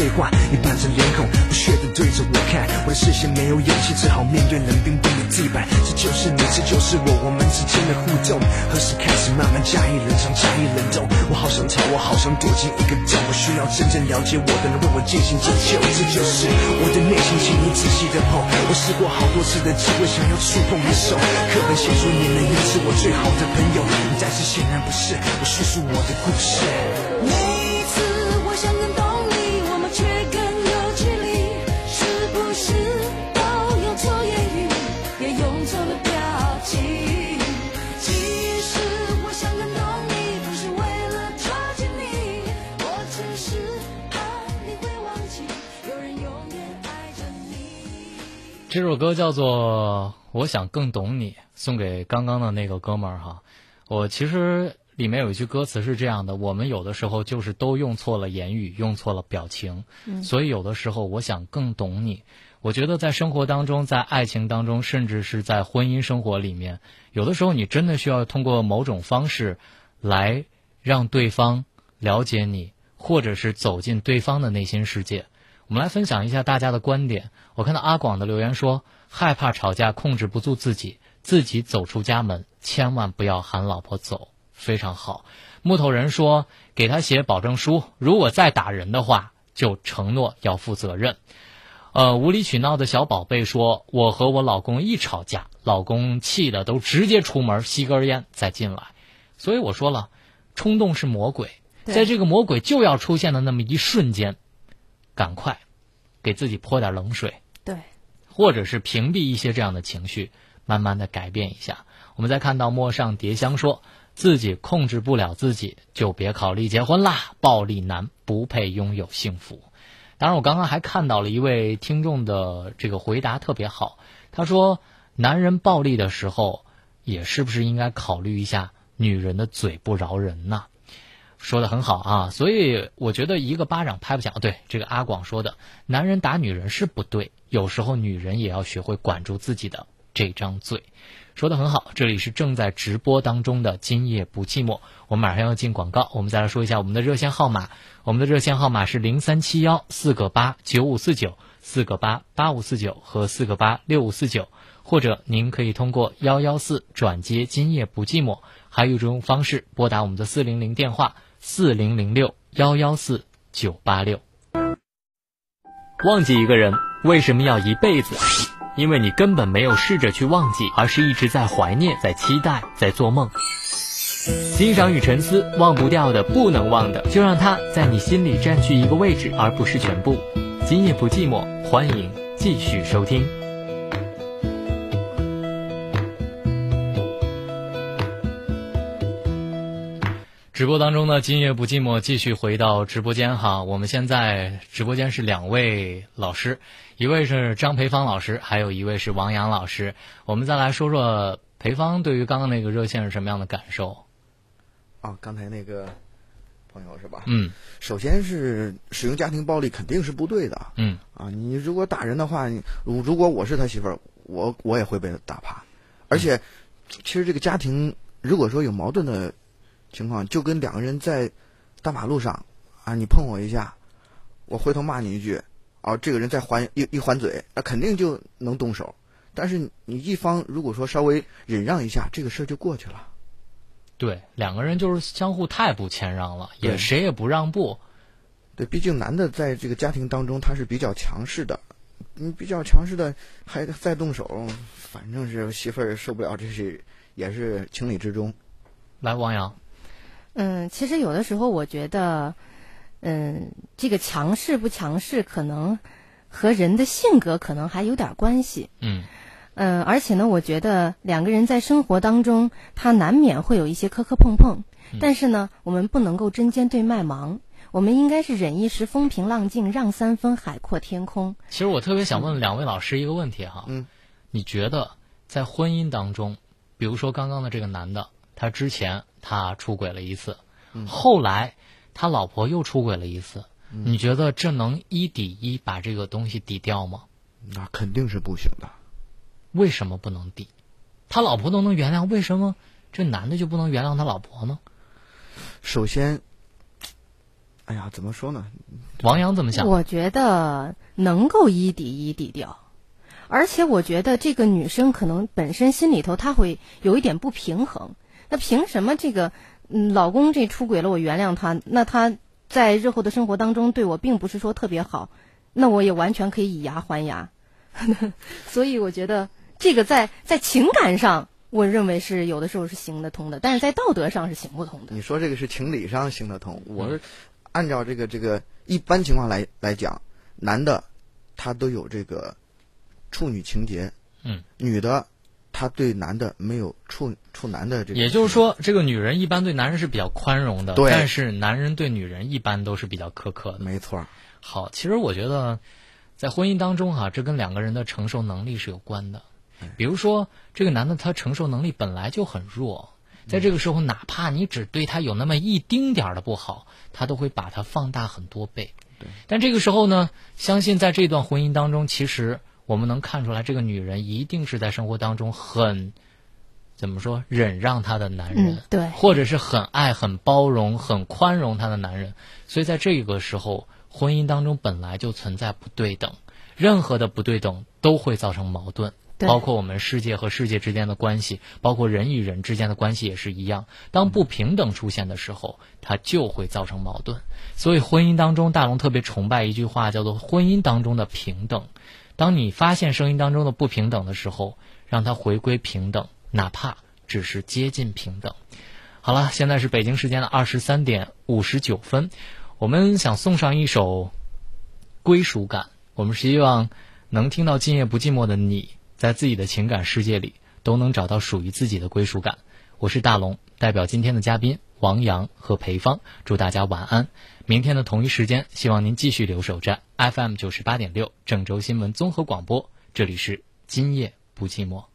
对话？你板着脸孔，不屑地对着我看，我的视线没有勇气，只好面对冷冰冰的地板。这就是你，这就是我，我们之间的互动，何时开始慢慢加以冷藏，加以冷冻？我好想逃，我好想躲进一个洞，我需要真正了解我的人为我进行拯救，这就是我的内心，请你仔细的碰。我试过好多次的机会，想要触碰你手，课本写说你能也是我最好的朋友，但是显然不是。我叙述我的故事。这首歌叫做《我想更懂你》，送给刚刚的那个哥们儿哈。我其实里面有一句歌词是这样的：我们有的时候就是都用错了言语，用错了表情，嗯所以有的时候我想更懂你。我觉得在生活当中，在爱情当中，甚至是在婚姻生活里面，有的时候你真的需要通过某种方式来让对方了解你，或者是走进对方的内心世界。我们来分享一下大家的观点。我看到阿广的留言说，害怕吵架，控制不住自己，自己走出家门，千万不要喊老婆走，非常好。木头人说，给他写保证书，如果再打人的话，就承诺要负责任。呃，无理取闹的小宝贝说，我和我老公一吵架，老公气的都直接出门吸根烟再进来。所以我说了，冲动是魔鬼，在这个魔鬼就要出现的那么一瞬间，赶快给自己泼点冷水，对，或者是屏蔽一些这样的情绪，慢慢的改变一下。我们再看到陌上蝶香说，自己控制不了自己，就别考虑结婚啦，暴力男不配拥有幸福。当然，我刚刚还看到了一位听众的这个回答特别好，他说，男人暴力的时候，也是不是应该考虑一下女人的嘴不饶人呐。说的很好啊，所以我觉得一个巴掌拍不响。对这个阿广说的，男人打女人是不对，有时候女人也要学会管住自己的这张嘴。说的很好，这里是正在直播当中的今夜不寂寞，我们马上要进广告，我们再来说一下我们的热线号码，我们的热线号码是零三七幺四个八九五四九四个八八五四九和四个八六五四九，或者您可以通过幺幺四转接今夜不寂寞，还有一种方式拨打我们的四零零电话四零零六幺幺四九八六。忘记一个人为什么要一辈子？因为你根本没有试着去忘记，而是一直在怀念、在期待、在做梦。欣赏与沉思，忘不掉的、不能忘的，就让它在你心里占据一个位置，而不是全部。今夜不寂寞，欢迎继续收听。直播当中呢，今夜不寂寞，继续回到直播间哈。我们现在直播间是两位老师，一位是张培芳老师，还有一位是王洋老师。我们再来说说培芳对于刚刚那个热线是什么样的感受？啊，刚才那个朋友是吧？嗯，首先是使用家庭暴力肯定是不对的。嗯，啊，你如果打人的话，你如如果我是他媳妇儿，我我也会被他打趴。而且，其实这个家庭如果说有矛盾的情况，就跟两个人在大马路上啊，你碰我一下，我回头骂你一句，啊，这个人再还一一还嘴，那肯定就能动手。但是你一方如果说稍微忍让一下，这个事儿就过去了。对，两个人就是相互太不谦让了，也谁也不让步。对，毕竟男的在这个家庭当中他是比较强势的，你，比较强势的还再动手，反正是媳妇儿受不了，这是也是情理之中。来，王洋，嗯，其实有的时候我觉得，嗯，这个强势不强势，可能和人的性格可能还有点关系。嗯嗯，而且呢，我觉得两个人在生活当中，他难免会有一些磕磕碰碰，但是呢，我们不能够针尖对麦芒，我们应该是忍一时风平浪静，让三分海阔天空。其实我特别想问两位老师一个问题哈，嗯，你觉得在婚姻当中，比如说刚刚的这个男的，他之前他出轨了一次，嗯后来他老婆又出轨了一次，嗯你觉得这能一抵一把这个东西抵掉吗？那肯定是不行的。为什么不能抵？他老婆都能原谅，为什么这男的就不能原谅他老婆呢？首先，哎呀，怎么说呢？王阳怎么想？我觉得能够一抵一抵掉，而且我觉得这个女生可能本身心里头她会有一点不平衡。那凭什么这个嗯老公这出轨了我原谅他，那他在日后的生活当中对我并不是说特别好，那我也完全可以以牙还牙。所以我觉得这个在在情感上，我认为是有的时候是行得通的，但是在道德上是行不通的。你说这个是情理上行得通，我是按照这个这个一般情况来来讲，男的他都有这个处女情节，嗯，女的她对男的没有处处男的这个，也就是说，这个女人一般对男人是比较宽容的，对但是男人对女人一般都是比较苛刻的。没错。好，其实我觉得，在婚姻当中哈、这跟两个人的承受能力是有关的。比如说，这个男的他承受能力本来就很弱，在这个时候，哪怕你只对他有那么一丁点儿的不好，他都会把它放大很多倍。但这个时候呢，相信在这段婚姻当中，其实我们能看出来，这个女人一定是在生活当中很怎么说忍让她的男人，嗯对或者是很爱、很包容、很宽容她的男人。所以在这个时候，婚姻当中本来就存在不对等，任何的不对等都会造成矛盾。包括我们世界和世界之间的关系，包括人与人之间的关系也是一样。当不平等出现的时候，它就会造成矛盾。所以婚姻当中，大龙特别崇拜一句话，叫做“婚姻当中的平等”。当你发现声音当中的不平等的时候，让它回归平等，哪怕只是接近平等。好了，现在是北京时间的二十三点五十九分，我们想送上一首归属感。我们希望能听到今夜不寂寞的你，在自己的情感世界里都能找到属于自己的归属感。我是大龙，代表今天的嘉宾王洋和裴芳，祝大家晚安。明天的同一时间，希望您继续留守着 FM 九十八点六郑州新闻综合广播，这里是今夜不寂寞。